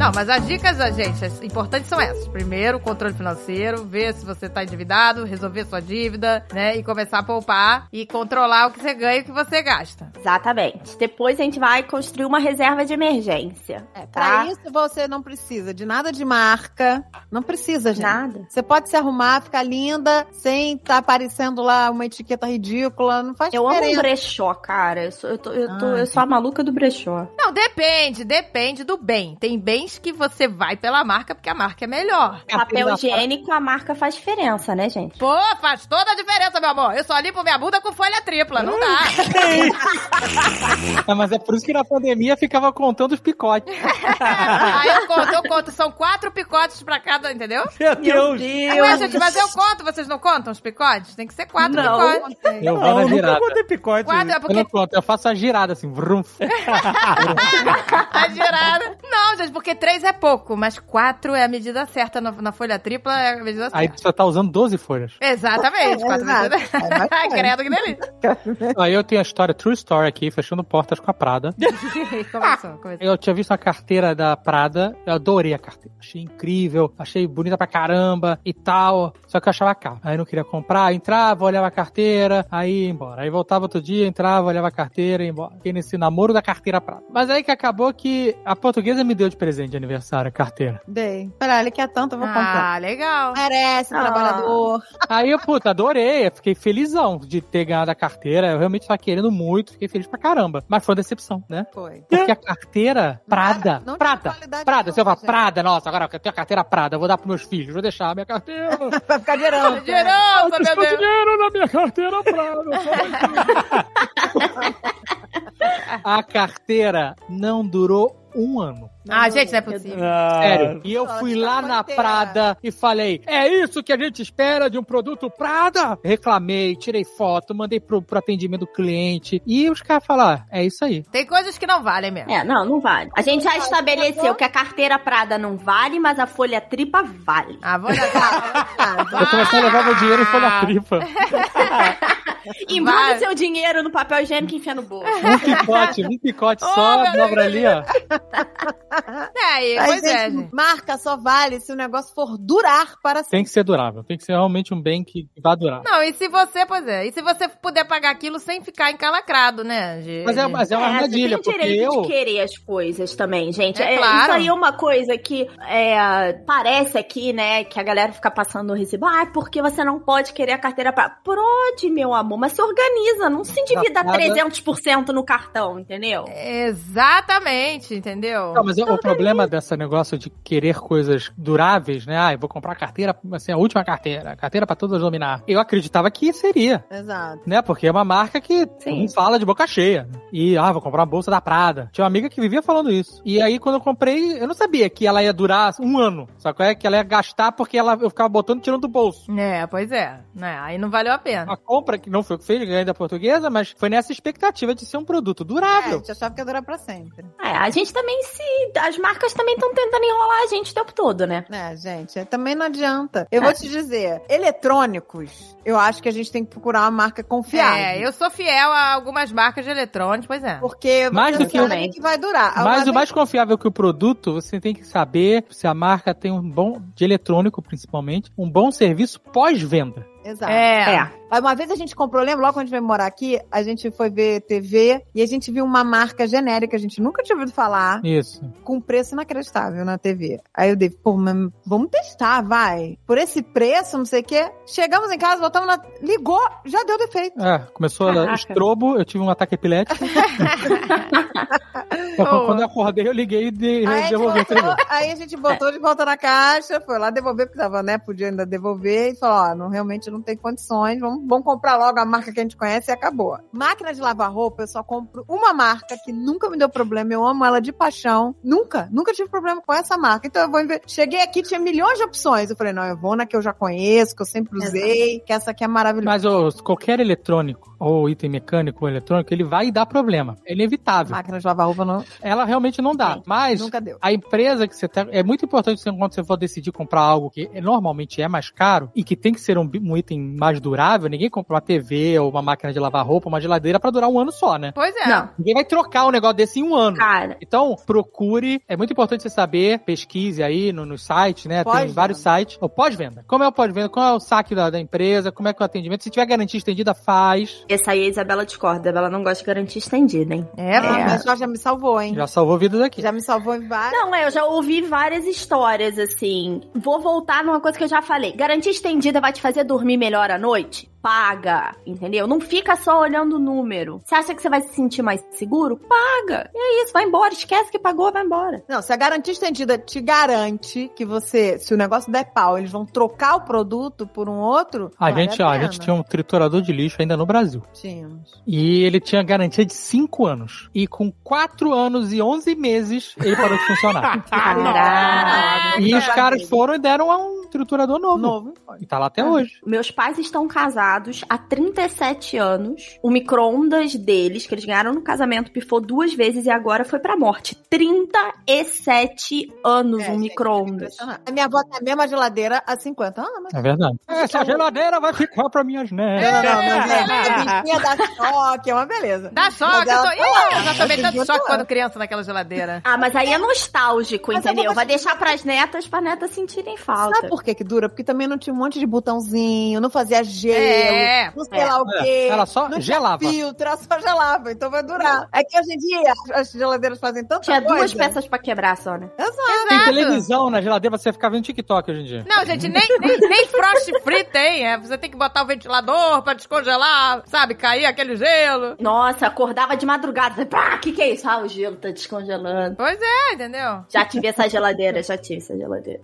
Não, mas as dicas, gente, as importantes são essas. Primeiro, controle financeiro, ver se você tá endividado, resolver sua dívida, né? E começar a poupar e controlar o que você ganha e o que você gasta. Exatamente. Depois a gente vai construir uma reserva de emergência. É, pra Tá. isso você não precisa de nada de marca. Não precisa, gente. Nada. Você pode se arrumar, ficar linda, sem estar aparecendo lá uma etiqueta ridícula. Não faz Eu amo um diferença. brechó, cara. Eu sou, eu tô- eu tô- Ah, eu sou a maluca do brechó. Não, depende, depende do bem. Tem bens que você vai pela marca porque a marca é melhor. Papel da- higiênico, a marca faz diferença, né, gente? Pô, faz toda a diferença, meu amor. Eu só limpo minha bunda com folha tripla, não dá. É, mas é por isso que na pandemia ficava contando os picotes. Aí eu conto, eu conto. São quatro picotes pra cada, entendeu? Meu Deus. Ué, gente, mas eu conto, vocês não contam os picotes? Tem que ser quatro Não. picotes. Eu vou Não, na nunca girada. contei picote. Quatro é Eu porque não conto, eu faço a girada assim, vrum. tá girada. Não, gente, porque três é pouco, mas quatro é a medida certa. Na, na folha tripla é a medida Aí certa. você tá usando 12 folhas. Exatamente, É, quatro exato. medidas. É. Credo que delícia. Aí eu tenho a história True Story aqui, fechando portas com a Prada. começou, começou. Eu tinha visto a carteira da Prada, eu adorei a carteira. Achei incrível, achei bonita pra caramba e tal. Só que eu achava caro. Aí não queria comprar, entrava, olhava a carteira, aí ia embora. Aí voltava outro dia, entrava, olhava a carteira e ia embora. Fiquei nesse namoro da carteira Prada. Mas aí que acabou que a portuguesa me deu de presente de aniversário a carteira. Dei. Olha, ele quer tanto, eu vou comprar. Ah, legal. Merece, Ah. trabalhador. Aí eu, puta, adorei. Eu fiquei felizão de ter ganhado a carteira. Eu realmente tava querendo muito, fiquei feliz pra caramba. Mas foi uma decepção, né? Foi. Porque a carteira Prada, não tinha Prada, Prada, você nenhuma, fala, Prada, nossa, agora eu tenho a carteira Prada, eu vou dar pros meus filhos, vou deixar a minha carteira. Vai ficar dinheirão. Dinheirão, meu Estou Deus. dinheiro na minha carteira Prada. a carteira não durou um ano. Ah, gente, não é possível. Ah, Sério. E eu fui lá na. Prada e falei: é isso que a gente espera de um produto Prada? Reclamei, tirei foto, mandei pro, pro atendimento do cliente. E os caras falaram: é isso aí. Tem coisas que não valem mesmo. É, não, não vale. A gente já estabeleceu que a carteira Prada não vale, mas a folha tripa vale. Ah, vou levar. Eu comecei a levar meu dinheiro e foi na tripa. Embrulha seu dinheiro no papel higiênico e enfia no bolso. Um picote, um picote só, meu dobra ali, ó. É, e, Aí, pois é, marca só vale se o negócio for durar para sempre. Tem que ser durável, tem que ser realmente um bem que vá durar. Não, e se você, pois é, e se você puder pagar aquilo sem ficar encalacrado, né? de- Mas é, mas é uma É, armadilha, você tem porque direito eu. de querer as coisas também, gente. É É, claro. Isso aí é uma coisa que é, parece aqui, né, que a galera fica passando o recibo. Ah, porque você não pode querer a carteira pra... Pode, meu amor, mas se organiza, não se endivida Safada. 300% no cartão, entendeu? Exatamente, entendeu? Não, mas o problema desse negócio de querer coisas duráveis, né? Ah, eu vou comprar a carteira, assim, a última carteira, a carteira pra todos dominar. Eu acreditava que seria, Exato. né? Porque é uma marca que Sim. não fala de boca cheia. E, ah, vou comprar uma bolsa da Prada. Tinha uma amiga que vivia falando isso. E aí, quando eu comprei, eu não sabia que ela ia durar um ano. Só que é que ela ia gastar porque ela, eu ficava botando e tirando do bolso. É, pois é. Né? Aí não valeu a pena. Uma compra que não foi o que fez, ganhei da portuguesa, mas foi nessa expectativa de ser um produto É, a durável. gente achava que ia durar pra sempre. É, a gente também se... As marcas também estão tentando enrolar a gente o tempo todo, né? É, gente, é, também não adianta. Eu vou te dizer, eletrônicos, eu acho que a gente tem que procurar uma marca confiável. É, eu sou fiel a algumas marcas de eletrônicos, pois é. Porque Mais do que sabe o- que vai durar. Mas o vez- mais confiável que o produto, você tem que saber se a marca tem um bom, de eletrônico principalmente, um bom serviço pós-venda. Exato. É. É. Uma vez a gente comprou, lembra? Logo quando a gente veio morar aqui, a gente foi ver TV e a gente viu uma marca genérica, a gente nunca tinha ouvido falar, Isso. com preço inacreditável na TV. Aí eu dei, pô, mas vamos testar, vai. Por esse preço, não sei o quê. Chegamos em casa, voltamos na. Ligou, já deu defeito. É, começou Caraca. o estrobo, eu tive um ataque epilético. Quando eu acordei, eu liguei e de, a, devolvi o botou, aí a gente botou de volta na caixa, foi lá devolver, porque tava, né, podia ainda devolver, e falou, ó, não, realmente não tem condições, vamos, vamos comprar logo a marca que a gente conhece e acabou. Máquina de lavar roupa, eu só compro uma marca que nunca me deu problema, eu amo ela de paixão. Nunca, nunca tive problema com essa marca. Então eu vou inve- Cheguei aqui, tinha milhões de opções. Eu falei, não, eu vou na que eu já conheço, que eu sempre usei, que essa aqui é maravilhosa. Mas ô, qualquer eletrônico, ou item mecânico ou eletrônico, ele vai dar problema. É inevitável. Máquina de lavar roupa não, Ela realmente não dá. Sim, Mas nunca deu. a empresa que você tem. É muito importante quando você for decidir comprar algo que é- normalmente é mais caro e que tem que ser um, um item mais durável. Ninguém compra uma TV ou uma máquina de lavar roupa, uma geladeira pra durar um ano só, né? Pois é. Não. Ninguém vai trocar um negócio desse em um ano. Cara, Então, procure. É muito importante você saber, pesquise aí no, no site, né? Tem vários sites. O pós-venda. Como é o pós-venda? Qual é o saque da, da empresa? Como é que é o atendimento? Se tiver garantia estendida, faz. Essa aí a Isabela discorda. Ela não gosta de garantia estendida, hein? É, é. mas já, já me salvou, hein? Já salvou vidas aqui. Já me salvou em várias. Não, é, eu já ouvi várias histórias assim. Vou voltar numa coisa que eu já falei. Garantia estendida vai te fazer dormir melhor à noite? Paga, entendeu? Não fica só olhando o número. Você acha que você vai se sentir mais seguro? Paga. E é isso, vai embora. Esquece que pagou, vai embora. Não, se a garantia estendida te garante que você, se o negócio der pau, eles vão trocar o produto por um outro. A gente, ó, a gente tinha um triturador de lixo ainda no Brasil. Tínhamos. E ele tinha garantia de 5 anos. E com 4 anos e 11 meses, ele parou de funcionar. Caraca. e os caras foram e deram a um triturador novo. Novo. E tá lá até hoje. Meus pais estão casados há 37 anos. O micro-ondas deles, que eles ganharam no casamento, pifou duas vezes e agora foi pra morte. 37 anos É, um micro-ondas. impressionante. A minha avó tem a mesma geladeira há 50 anos. É verdade. Essa geladeira vai ficar pra minhas Não, netas. não, mas é, a bichinha da choque, é uma beleza. Dá choque, eu, tô... tá Ih, eu já tomei tanto choque quando criança naquela geladeira. Ah, mas aí é nostálgico, Mas entendeu? Vai deixar pras netas, pra netas sentirem falta. Sabe por que que dura? Porque também não tinha um monte de botãozinho, não fazia gelo, É. não sei É. lá o quê. Ela só não gelava. Tinha filtro, ela só gelava, então vai durar. É que hoje em dia as geladeiras fazem tanta Tinha coisa. duas peças pra quebrar só, né? Exato. Tem Exato. televisão na geladeira, você ficar vendo TikTok hoje em dia. Não, gente, nem, nem, nem frost free tem. É, você tem que botar o ventilador pra descongelar, sabe? Cair aquele gelo. Nossa, acordava de madrugada. Pá, que que é isso? Ah, o gelo tá descongelando. Pois é, entendeu? Já tive essa geladeira, já tive essa geladeira.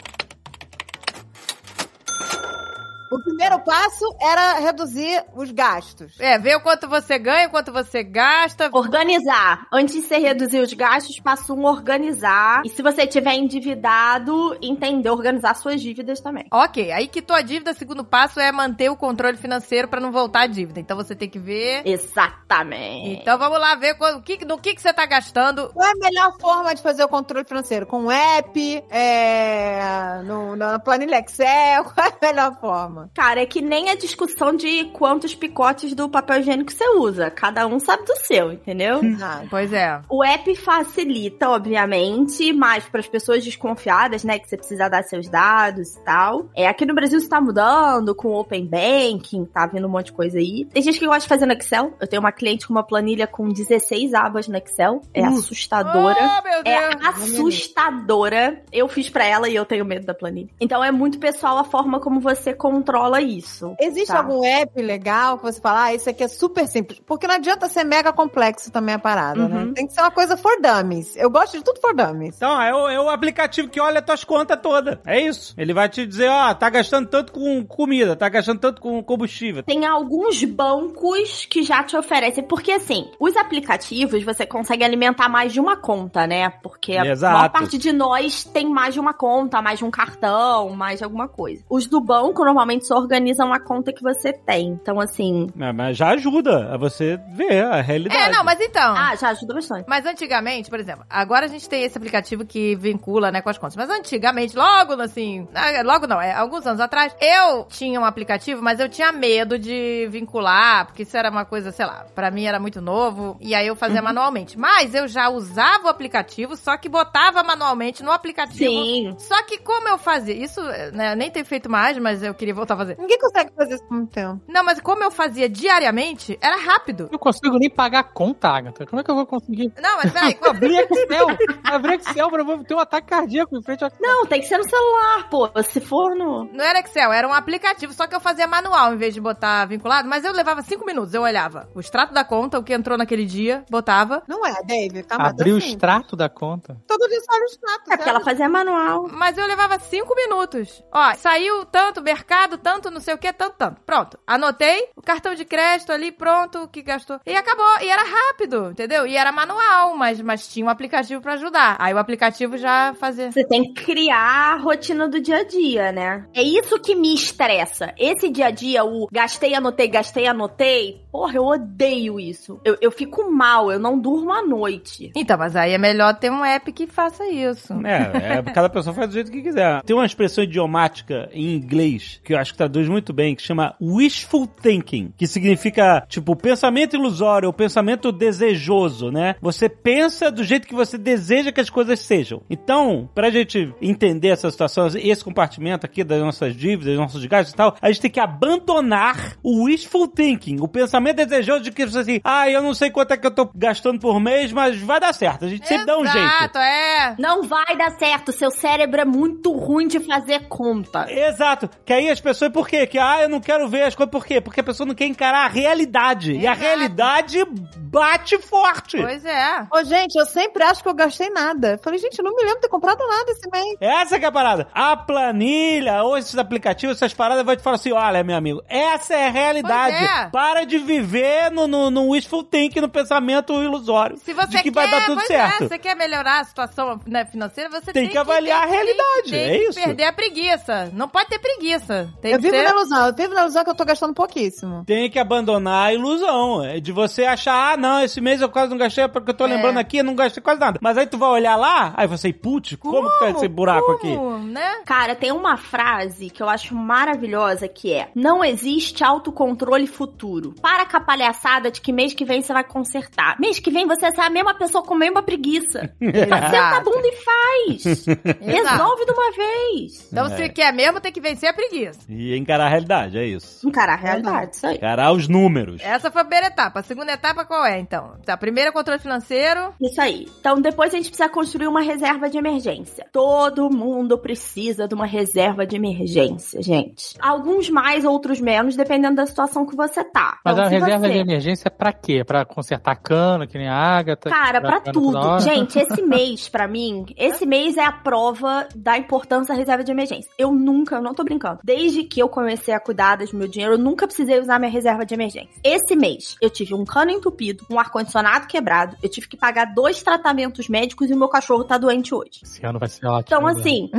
O primeiro passo era reduzir os gastos. É, ver o quanto você ganha, o quanto você gasta. Organizar. Antes de você reduzir os gastos, passo um organizar. E se você tiver endividado, entender organizar suas dívidas também. Ok, aí quitou a dívida, segundo passo é manter o controle financeiro pra não voltar a dívida. Então você tem que ver. Exatamente. Então vamos lá ver qual- o que, no que, que você tá gastando. Qual é a melhor forma de fazer o controle financeiro? Com o app, é, no, na planilha Excel? Qual é a melhor forma? Cara, é que nem a discussão de quantos picotes do papel higiênico você usa. Cada um sabe do seu, entendeu? Nada. Pois é. O app facilita, obviamente, mas para as pessoas desconfiadas, né, que você precisa dar seus dados e tal. É, aqui no Brasil está mudando com o Open Banking, tá vindo um monte de coisa aí. Tem gente que gosta de fazer no Excel. Eu tenho uma cliente com uma planilha com 16 abas no Excel. É assustadora. Oh, meu É Deus. assustadora. Eu fiz pra ela e eu tenho medo da planilha. Então é muito pessoal a forma como você controla isso. Existe Tá. algum app legal que você fala, ah, isso aqui é super simples? Porque não adianta ser mega complexo também a parada, né? Uhum. Tem que ser uma coisa for dummies. Eu gosto de tudo for dummies. Então, é o, é o aplicativo que olha as tuas contas todas. É isso. Ele vai te dizer, ó, tá gastando tanto com comida, tá gastando tanto com combustível. Tem alguns bancos que já te oferecem, porque assim, os aplicativos você consegue alimentar mais de uma conta, né? Porque a Exato. maior parte de nós tem mais de uma conta, mais de um cartão, mais de alguma coisa. Os do banco normalmente só organizam a conta que você tem. Então, assim. É, mas já ajuda a você ver a realidade. É, não, mas então. Ah, já ajuda bastante. Mas antigamente, por exemplo, agora a gente tem esse aplicativo que vincula, né, com as contas. Mas antigamente, logo assim, ah, logo não, é alguns anos atrás, eu tinha um aplicativo, mas eu tinha medo de vincular, porque isso era uma coisa, sei lá, pra mim era muito novo, e aí eu fazia manualmente. Mas eu já usava o aplicativo, só que botava manualmente no aplicativo. Sim. Só que como eu fazia, isso, né, eu nem tenho feito mais, mas eu queria voltar a fazer. Ninguém consegue fazer isso muito tempo. Não, mas como eu fazia diariamente, era rápido. Eu não consigo nem pagar a conta, Agatha. Como é que eu vou conseguir? Não, mas peraí, Abrir Excel. Abrir Excel pra eu ter um ataque cardíaco em frente ao Não, tem que ser no celular, pô. Se for no. Não era Excel, era um aplicativo, só que eu fazia manual em vez de botar vinculado, mas eu levava cinco minutos, eu olhava o extrato da conta, o que entrou naquele dia, botava. Não é, David? Tá, mas Abrir o assim, extrato da conta. Todo dia sai o extrato. É porque ela fazia manual. Mas eu levava cinco minutos. Ó, saiu tanto mercado, tanto, não sei o que, tanto, tanto. Pronto. Anotei o cartão de crédito ali, pronto, o que gastou. E acabou. E era rápido, entendeu? E era manual, mas, mas tinha um aplicativo pra ajudar. Aí o aplicativo já fazia. Você tem que criar a rotina do dia a dia, né? É isso que me estressa. Esse dia a dia, o gastei, anotei, gastei, anotei. Porra, eu odeio isso. Eu, eu fico mal, eu não durmo à noite. Então, mas aí é melhor ter um app que faça isso. É, é, cada pessoa faz do jeito que quiser. Tem uma expressão idiomática em inglês que eu acho que traduz muito bem, que chama wishful thinking, que significa, tipo, pensamento ilusório, ou pensamento desejoso, né? Você pensa do jeito que você deseja que as coisas sejam. Então, pra gente entender essa situação, esse compartimento aqui das nossas dívidas, dos nossos gastos e tal, a gente tem que abandonar o wishful thinking, o pensamento desejoso de que você assim, ah, eu não sei quanto é que eu tô gastando por mês, mas vai dar certo. A gente sempre dá um jeito. Exato, é. Não vai dar certo, seu cérebro é muito ruim de fazer conta. Exato. Que aí as pessoas, por quê? Que, ah, eu não quero ver as coisas, por quê? Porque a pessoa não quer encarar a realidade. E a Exato. realidade bate forte. Pois é. Ô, gente, eu sempre acho que eu gastei nada. Falei, gente, eu não me lembro de ter comprado nada esse mês. Essa que é a parada. A planilha, ou esses aplicativos, essas paradas, vai te falar assim, olha, meu amigo, essa é a realidade. Pois é. Para de viver no, no, no wishful thinking, no pensamento ilusório. Se você de que quer, vai dar tudo pois certo. É, você quer melhorar a situação né, financeira, você Tem tem, que avaliar ter- a realidade, tem é que isso. perder a preguiça. Não pode ter preguiça. Tem eu vivo ser... na ilusão, eu vivo na ilusão que eu tô gastando pouquíssimo. Tem que abandonar a ilusão. É de você achar, ah, não, esse mês eu quase não gastei, porque eu tô É. lembrando aqui, eu não gastei quase nada. Mas aí tu vai olhar lá, aí você, putz, como, que tá esse buraco aqui? Como, Né? Cara, tem uma frase que eu acho maravilhosa que é: Não existe autocontrole futuro. Para com a palhaçada de que mês que vem você vai consertar. Mês que vem você é a mesma pessoa com a mesma preguiça. Senta a bunda e faz. Resolve de uma vez. Então, É. se quer mesmo, tem que vencer a preguiça. E encarar a realidade, é isso. Encarar a realidade, isso aí. Encarar os números. Essa foi a primeira etapa. A segunda etapa qual é, então? A primeira é controle financeiro. Isso aí. Então, depois a gente precisa construir uma reserva de emergência. Todo mundo precisa de uma reserva de emergência, gente. Alguns mais, outros menos, dependendo da situação que você tá. Mas Então, a se reserva você- de emergência é pra quê? Pra consertar cano, que nem a Agatha? Cara, pra toda tudo. Gente, esse mês, pra mim, esse mês é a prova da importância da reserva de emergência. Eu nunca, eu não tô brincando. Desde que eu comecei a cuidar do meu dinheiro, eu nunca precisei usar minha reserva de emergência. Esse mês, eu tive um cano entupido, um ar-condicionado quebrado, eu tive que pagar dois tratamentos médicos e o meu cachorro tá doente hoje. Esse ano vai ser ótimo. Então, né? assim,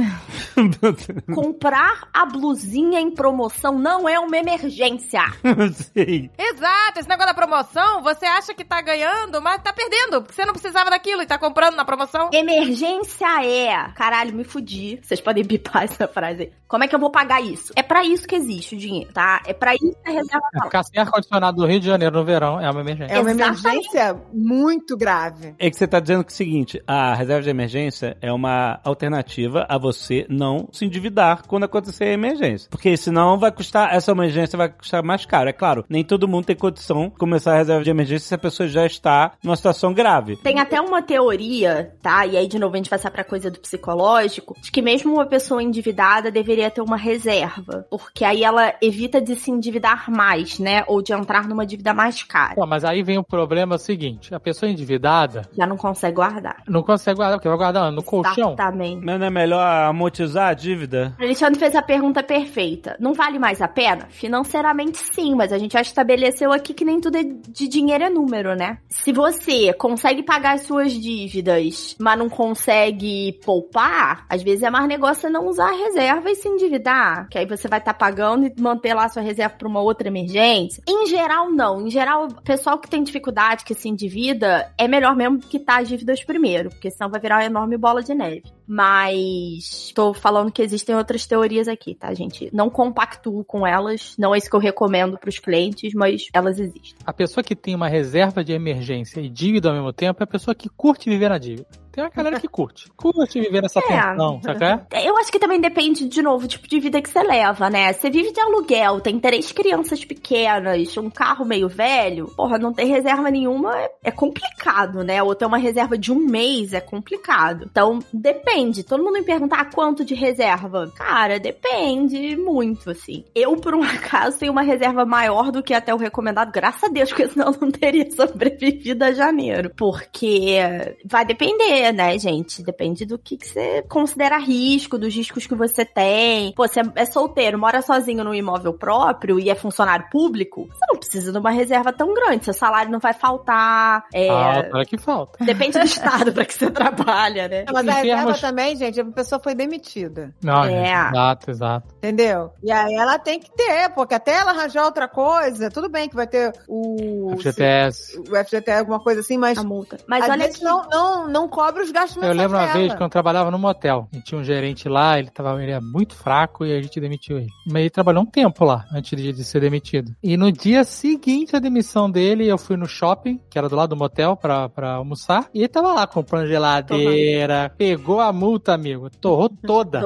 comprar a blusinha em promoção não é uma emergência. Sim. Exato, esse negócio da promoção, você acha que tá ganhando, mas tá perdendo, porque você não precisava daquilo e tá comprando na promoção. Emergência é. Caralho, me fudi. Vocês podem bipar essa frase aí. Como é que eu vou pagar isso? É pra isso que existe o dinheiro, tá? É pra isso que a reserva É, tá lá. Ficar sem ar-condicionado no Rio de Janeiro no verão é uma emergência. É uma Exatamente. emergência muito grave. É que você tá dizendo que é o seguinte, a reserva de emergência é uma alternativa a você não se endividar quando acontecer a emergência. Porque senão vai custar, essa emergência vai custar mais caro. É claro, nem todo mundo tem condição de começar a reserva de emergência se a pessoa já está numa situação grave. Tem até uma teoria, tá? E aí, de novo, a gente vai passar pra coisa do psicológico, de que mesmo uma pessoa endividada deveria ter uma reserva. Porque aí ela evita de se endividar mais, né? Ou de entrar numa dívida mais cara. Pô, mas aí vem o problema seguinte: a pessoa endividada Já não consegue guardar. não consegue guardar, porque vai guardar no colchão. Exatamente. Mas não é melhor amortizar a dívida? O Alexandre fez a pergunta perfeita. Não vale mais a pena? Financeiramente, sim, mas a gente já estabeleceu aqui que nem tudo é de dinheiro é número, né? Se você consegue pagar as suas dívidas, mas não consegue poupar, às vezes é mais negócio não usar a reserva e se endividar. Que aí você vai estar pagando e manter lá sua reserva para uma outra emergência. Em geral, não. Em geral, o pessoal que tem dificuldade, que se endivida, é melhor mesmo quitar as dívidas primeiro, porque senão vai virar uma enorme bola de neve. Mas tô falando que existem outras teorias aqui, tá, gente? Não compactuo com elas, não é isso que eu recomendo pros clientes, mas elas existem. A pessoa que tem uma reserva de emergência e dívida ao mesmo tempo é a pessoa que curte viver na dívida. Tem uma galera que curte. Curte viver nessa É. tensão, sabe? qual é? Eu acho que também depende, de novo, do tipo de vida que você leva, né? Você vive de aluguel, tem três crianças pequenas, um carro meio velho, porra, não ter reserva nenhuma é, é complicado, né? Ou ter uma reserva de um mês é complicado. Então, depende. Todo mundo me pergunta, ah, quanto de reserva? Cara, depende muito, assim. Eu, por um acaso, tenho uma reserva maior do que até o recomendado, graças a Deus, porque senão eu não teria sobrevivido a janeiro. Porque vai depender, né, gente? Depende do que, que você considera risco, do dos riscos que você tem. Pô, você é solteiro, mora sozinho num imóvel próprio e é funcionário público, você não precisa de uma reserva tão grande. Seu salário não vai faltar. É, Ah, para que falta. Depende do estado para que você trabalha, né? Mas Em termos- também, gente, a pessoa foi demitida. Não, É. exato, exato. Entendeu? E aí ela tem que ter, porque até ela arranjar outra coisa, tudo bem que vai ter o. FGTS. O FGTS, alguma coisa assim, mas. A multa. Mas olha aqui. não, não, não cobre os gastos Eu lembro uma dela. vez que eu trabalhava num motel. E tinha um gerente lá, ele tava ele era muito fraco e a gente demitiu ele. Mas ele trabalhou um tempo lá, antes de, de ser demitido. E no dia seguinte à demissão dele, eu fui no shopping, que era do lado do motel, pra, pra almoçar. E ele tava lá comprando geladeira. Pegou a multa, amigo. Torrou toda.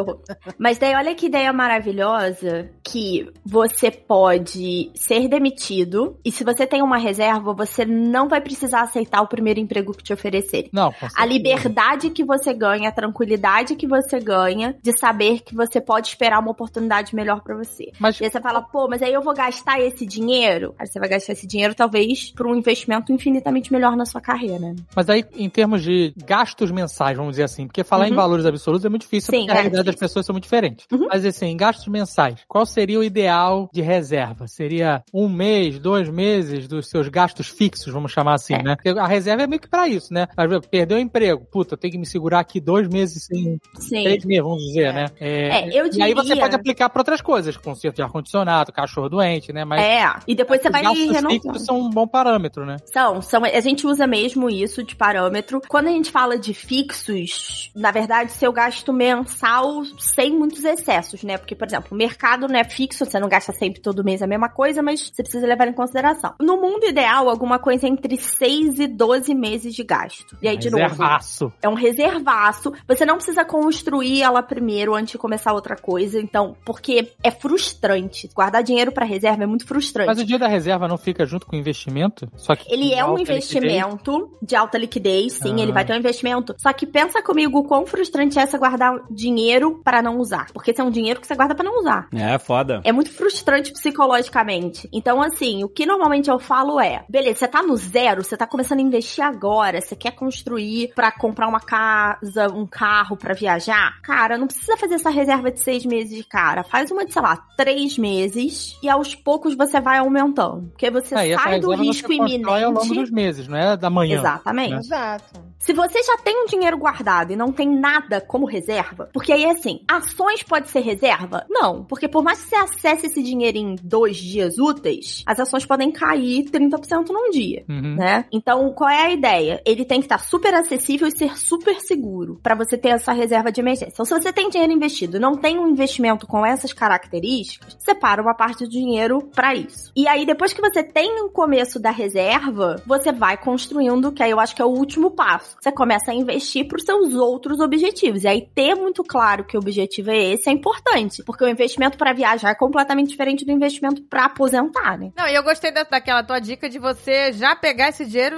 Mas daí olha que ideia maravilhosa que você pode ser demitido e se você tem uma reserva, você não vai precisar aceitar o primeiro emprego que te oferecerem. Não, A liberdade que você ganha, a tranquilidade que você ganha de saber que você pode esperar uma oportunidade melhor pra você. Mas E aí você fala, pô, mas aí eu vou gastar esse dinheiro? Aí você vai gastar esse dinheiro, talvez, pra um investimento infinitamente melhor na sua carreira. né? Mas aí, em termos de gastos mensais, vamos dizer assim, porque falar em Uhum. Valores absolutos é muito difícil, Sim, porque a é realidade das pessoas são muito diferentes. Uhum. Mas assim, em gastos mensais, qual seria o ideal de reserva? Seria um mês, dois meses dos seus gastos fixos, vamos chamar assim, É. né? Porque a reserva é meio que pra isso, né? Às vezes, Perdeu o emprego, puta, eu tenho que me segurar aqui dois meses sem Sim. três meses, vamos dizer, né? É, eu E aí você diria- pode aplicar pra outras coisas, conserto de ar-condicionado, cachorro doente, né? Mas É, e depois você os vai gastos renovando. fixos são um bom parâmetro, né? São, são, a gente usa mesmo isso de parâmetro. Quando a gente fala de fixos, na verdade, seu gasto mensal sem muitos excessos, né? Porque, por exemplo, o mercado não é fixo, você não gasta sempre todo mês a mesma coisa, mas você precisa levar em consideração. No mundo ideal, alguma coisa entre 6 e 12 meses de gasto. E aí, de novo, Reservaço. é um reservaço. Você não precisa construir ela primeiro antes de começar outra coisa. Então, porque é frustrante. Guardar dinheiro pra reserva é muito frustrante. Mas o dia da reserva não fica junto com o investimento? Só que Ele é um alta liquidez? investimento de alta liquidez, sim, Ah. ele vai ter um investimento. Só que pensa comigo o quão frustrante é você guardar dinheiro para não usar. Porque esse é um dinheiro que você guarda para não usar. É, foda. É muito frustrante psicologicamente. Então, assim, o que normalmente eu falo é: beleza, você tá no zero, você tá começando a investir agora, você quer construir pra comprar uma casa, um carro pra viajar. Cara, não precisa fazer essa reserva de seis meses de cara. Faz uma de, sei lá, três meses e aos poucos você vai aumentando. Porque você É, essa sai do risco você constrói ao longo iminente. dos meses, não é da manhã. Exatamente. né? Exato. Se você já tem um dinheiro guardado e não tem nada como reserva, porque aí assim, ações pode ser reserva? Não, porque por mais que você acesse esse dinheiro em dois dias úteis, as ações podem cair 30% num dia. Uhum. Né? Então, qual é a ideia? Ele tem que estar super acessível e ser super seguro pra você ter essa reserva de emergência. Então, se você tem dinheiro investido e não tem um investimento com essas características, separa uma parte do dinheiro pra isso. E aí, depois que você tem o começo da reserva, você vai construindo, que aí eu acho que é o último passo. Você começa a investir pros seus outros objetivos. E aí, ter muito claro que o objetivo é esse é importante, porque o investimento pra viajar é completamente diferente do investimento pra aposentar, né? Não, e eu gostei da, daquela tua dica de você já pegar esse dinheiro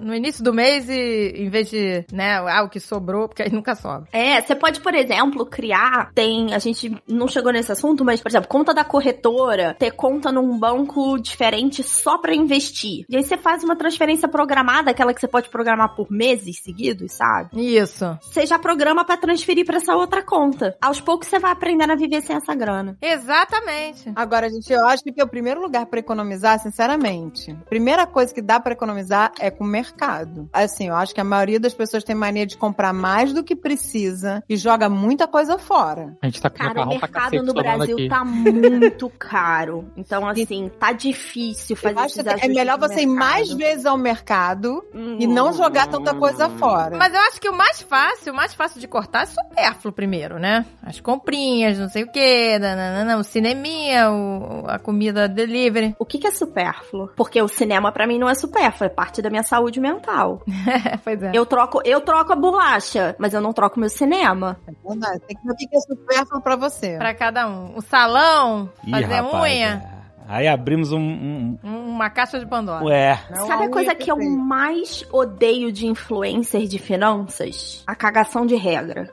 no início do mês e em vez de, né, ah, o que sobrou, porque aí nunca sobra. É, você pode, por exemplo, criar, tem, a gente não chegou nesse assunto, mas, por exemplo, conta da corretora, ter conta num banco diferente só pra investir. E aí você faz uma transferência programada, aquela que você pode programar por meses seguidos, sabe? Isso. Você já programa pra transferir pra essa outra conta. Aos poucos você vai aprendendo a viver sem essa grana. Exatamente. Agora, gente, eu acho que o primeiro lugar pra economizar, sinceramente, a primeira coisa que dá pra economizar é com o mercado. Assim, eu acho que a maioria das pessoas tem mania de comprar mais do que precisa e joga muita coisa fora. A gente tá com Cara, o mercado cacete no Brasil aqui. tá muito caro. Então, assim, tá difícil fazer que é melhor você ir mais vezes ao mercado e não jogar tanta coisa fora. Mas eu acho que o mais fácil, o mais fácil de cortar é supérfluo primeiro, né? As comprinhas, não sei o quê, nananana, o cineminha, o, a comida delivery. O que, que é supérfluo? Porque o cinema pra mim não é supérfluo, é parte da minha saúde mental. pois é. Eu troco, eu troco a bolacha, mas eu não troco meu cinema. Verdade, Tem que ver o que é supérfluo pra você. Pra cada um. O salão, Ih, fazer rapaz, unha. é. Aí abrimos um. um- Uma caixa de Pandora. um- é. Não Sabe a coisa que eu mais odeio de influencer de finanças? A cagação de regra.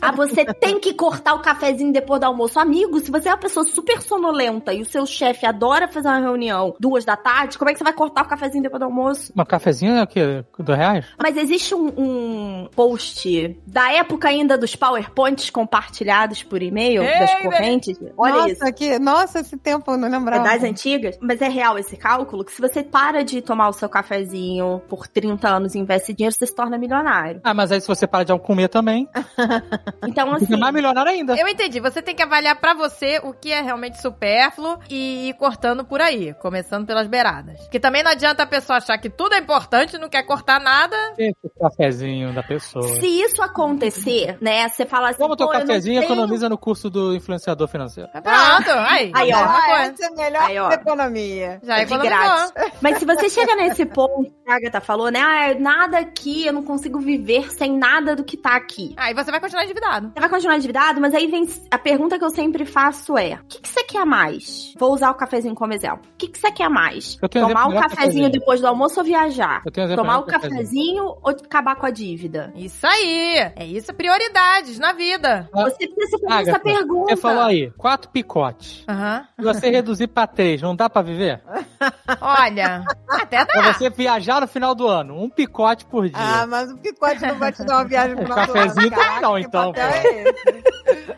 ah, você tem que cortar o cafezinho depois do almoço. Amigo, se você é uma pessoa super sonolenta e o seu chefe adora fazer uma reunião duas da tarde, como é que você vai cortar o cafezinho depois do almoço? Mas cafezinho é o quê? Dois reais? Mas existe um, um post da época ainda dos PowerPoints compartilhados por e-mail, Ei, das correntes. Olha nossa, isso. Que, nossa, esse tempo eu não É lembrava. das antigas, mas é real esse cálculo que se você para de tomar o seu cafezinho por 30 anos e investe dinheiro, você se torna milionário. Ah, mas aí se você para de comer também, Então, assim, fica mais milionário ainda. Eu entendi. Você tem que avaliar pra você o que é realmente supérfluo e ir cortando por aí, começando pelas beiradas. Porque também não adianta a pessoa achar que tudo é importante, não quer cortar nada. Esse cafezinho da pessoa. se isso acontecer, né, você fala assim, Toma teu cafezinho e tenho- econômica no curso do influenciador financeiro. Pronto, aí. Aí, ó. é Ah, é melhor Aí, ó. economia. Já É de economizou. grátis. Mas se você chega nesse ponto que a Agatha falou, né, ah, nada aqui, eu não consigo viver sem nada do que tá aqui. Aí você vai continuar endividado. Você vai continuar endividado, mas aí vem a pergunta que eu sempre faço é: o que, que você quer mais? Vou usar o cafezinho como exemplo. O que, que você quer mais? Eu tenho Tomar um cafezinho cafezinho. depois do almoço ou viajar? Eu tenho exemplo Tomar o cafezinho. cafezinho ou acabar com a dívida? Isso aí. É isso, prioridades na vida. Você precisa fazer Agatha, essa pergunta. Você falou aí, quatro picotes. Aham. Se você reduzir pra três, não dá pra viver? Olha, até dá. Pra você viajar no final do ano, um picote por dia. Ah, mas o picote não vai te dar uma viagem pro O cafezinho nosso lado. também não, então, é?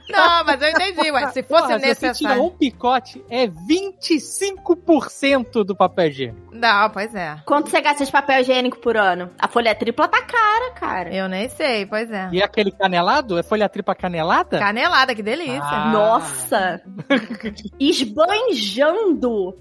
Não, mas eu entendi, ué. Se fosse Porra, se você tira necessário. um picote, é 25% do papel higiênico. Não, pois é. Quanto você gasta de papel higiênico por ano? A folha tripla tá cara, cara. Eu nem sei, pois é. E aquele canelado? É folha tripa canelada? Canelada, que delícia. Ah. Nossa! Esbanjando!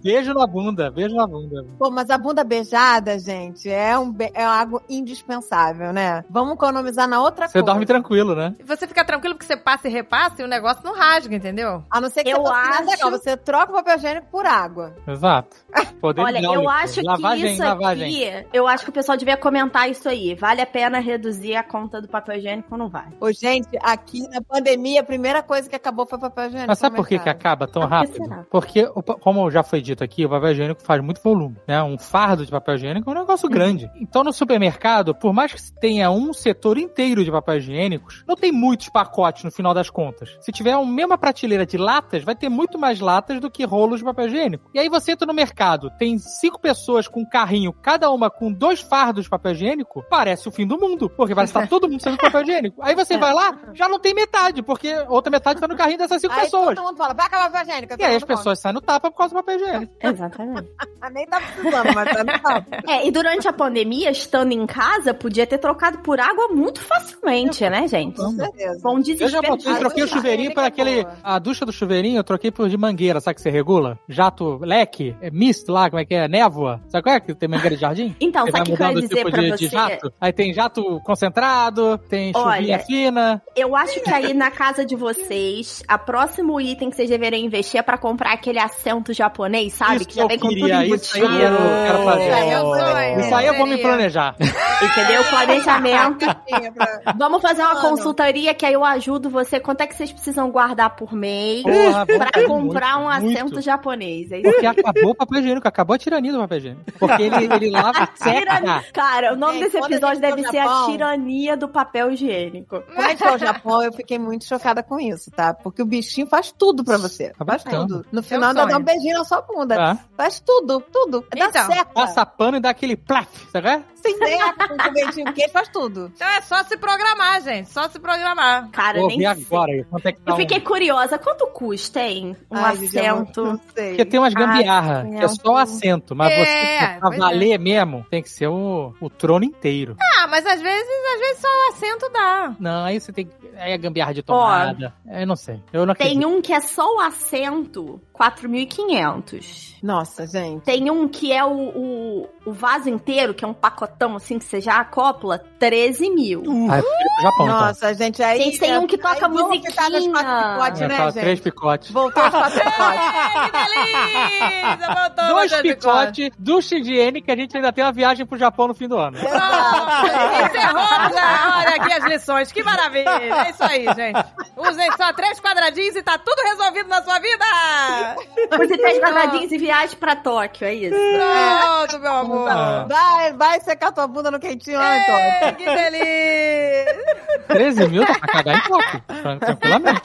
Beijo na bunda, beijo na bunda. Pô, mas a bunda beijada, gente, é, um, é algo indispensável, né? Vamos economizar na outra Você coisa. dorme tranquilo, né? Você fica tranquilo porque você passa e repassa e o negócio não rasga, entendeu? A não ser que Eu você acho- legal, você troca o papel higiênico por água. Exato. Poder Olha, eu acho lavagem, que isso lavagem. aqui, eu acho que o pessoal devia comentar isso aí. Vale a pena reduzir a conta do papel higiênico ou não vai? Ô, gente, aqui na pandemia, a primeira coisa que acabou foi o papel higiênico. Mas sabe no por que, que acaba tão Por que rápido? será? Porque, o pa- como já foi dito aqui, o papel higiênico faz muito volume, né? Um fardo de papel higiênico é um negócio grande. Então, no supermercado, por mais que tenha um setor inteiro de papel higiênicos, não tem muitos pacotes no final das contas. Se tiver uma mesma prateleira de latas, vai ter muito mais latas do que rolos de papel higiênico. E aí você entra no mercado, tem cinco pessoas com um carrinho, cada uma com dois fardos de papel higiênico, parece o fim do mundo, porque vai estar todo mundo sendo papel higiênico. Aí você vai lá, já não tem metade, porque outra metade tá no carrinho dessas cinco Aí pessoas. todo mundo fala, vai acabar o papel higiênico. E aí as pessoas saem no tapa causa do papel higiênico. Exatamente. Nem tá precisando, mas tá no papo. é, e durante a pandemia, estando em casa, podia ter trocado por água muito facilmente, né, gente? Com certeza. Foi um Eu desespero. já botei, Ah, troquei o chuveirinho por é aquele. boa. A ducha do chuveirinho eu troquei por de mangueira, sabe que você regula? Jato, leque, é misto lá, como é que é? Névoa. Sabe qual é que tem mangueira de jardim? Então, Você sabe o que eu ia mudando o dizer tipo pra de, você? de jato. Aí tem jato concentrado, tem chuvinha Olha, fina. Eu acho que aí na casa de vocês, a próximo item que vocês deveriam investir é pra comprar aquele assento japonês, sabe? Isso que já vem com tudo queria, isso aí eu embutido. quero, quero fazer. Isso aí é sonho. Isso aí eu vou me planejar. Entendeu? Planejamento. Vamos fazer uma Mano. consultoria que aí eu ajudo você. Quanto é que vocês precisam guardar por mês Porra, pra comprar muito, um assento muito. japonês? É isso? Porque acabou o papel higiênico, acabou a tirania do papel higiênico. Porque ele, ele lava Tirania. seca. Cara, o nome Gente, desse a episódio deve ser a Japão- tirania do papel higiênico. Quando a gente foi ao Japão, eu fiquei muito chocada com isso, tá? Porque o bichinho faz tudo pra você. Tá Faz tudo. No final ainda sonho. dá um beijinho na sua bunda. Tá. Faz tudo, tudo. Dá Então, certo. Passa pano e dá aquele plaf, sabe? Sem seca, com dentinho quente, faz tudo. Então é só se programar, gente. Só se programar. Cara, Vou nem agora aí. Quanto é que tá Eu um- fiquei curiosa. Quanto custa, hein? Um Ai, eu assento. Não sei. Porque tem umas gambiarra, Ah, que é só assento, mas É, você pra valer mesmo, tem que ser o, o trono inteiro. Ah, mas às vezes, às vezes só o assento dá. Não, aí você tem que. Aí é gambiarra de tomada. Eu não sei. Eu não acredito. Tem um que é só o assento, 4.500. Nossa, gente. Tem um que é o, o, o vaso inteiro, que é um pacotão assim que você já acopla, 13 mil. Ah, eu prefiro pro Japão, então. Nossa, gente, aí. Gente, tem um que toca aí vamos ficar nos quatro musiquinha. picotes, Eu né, gente? três picotes. Voltou aos quatro picotes. Que delícia! Voltou Dois picotes, ducha higiênica, a gente ainda tem uma viagem pro Japão no fim do ano. Pronto, encerrou já. Olha aqui as lições. Que maravilha. É isso aí, gente. Usem só três quadradinhos e tá tudo resolvido na sua vida. Use pés quadradinhos e viagem pra Tóquio, é isso. Pronto, meu amor. Ah. Vai, vai secar tua bunda no quentinho lá, então. Que delícia! 13 mil dá pra cagar em Tóquio, tran- tranquilamente.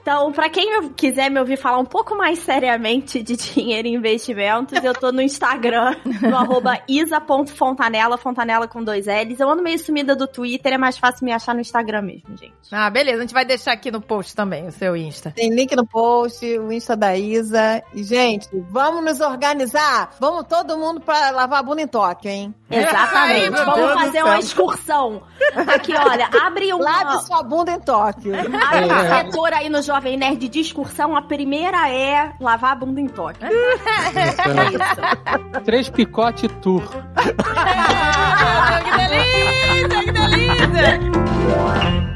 Então, pra quem quiser me ouvir falar um pouco mais seriamente de dinheiro e investimentos, eu tô no Instagram, no arroba isa.fontanela, fontanela com dois L's. Eu ando meio sumida do Twitter, é mais fácil me achar no Instagram mesmo, gente. Ah, beleza. A gente vai deixar aqui no post também o seu Insta. Tem link no post, o Insta da Isa. E, gente, vamos nos organizar. Vamos todo mundo pra lavar a bunda em Tóquio, hein? Exatamente. Ai, Vamos fazer uma excursão. Aqui, olha, abre uma... Lave sua bunda em Tóquio. Abre um setor aí no Jovem Nerd de excursão. A primeira é lavar a bunda em Tóquio. É isso. Três picote tour. Que delícia, que delícia!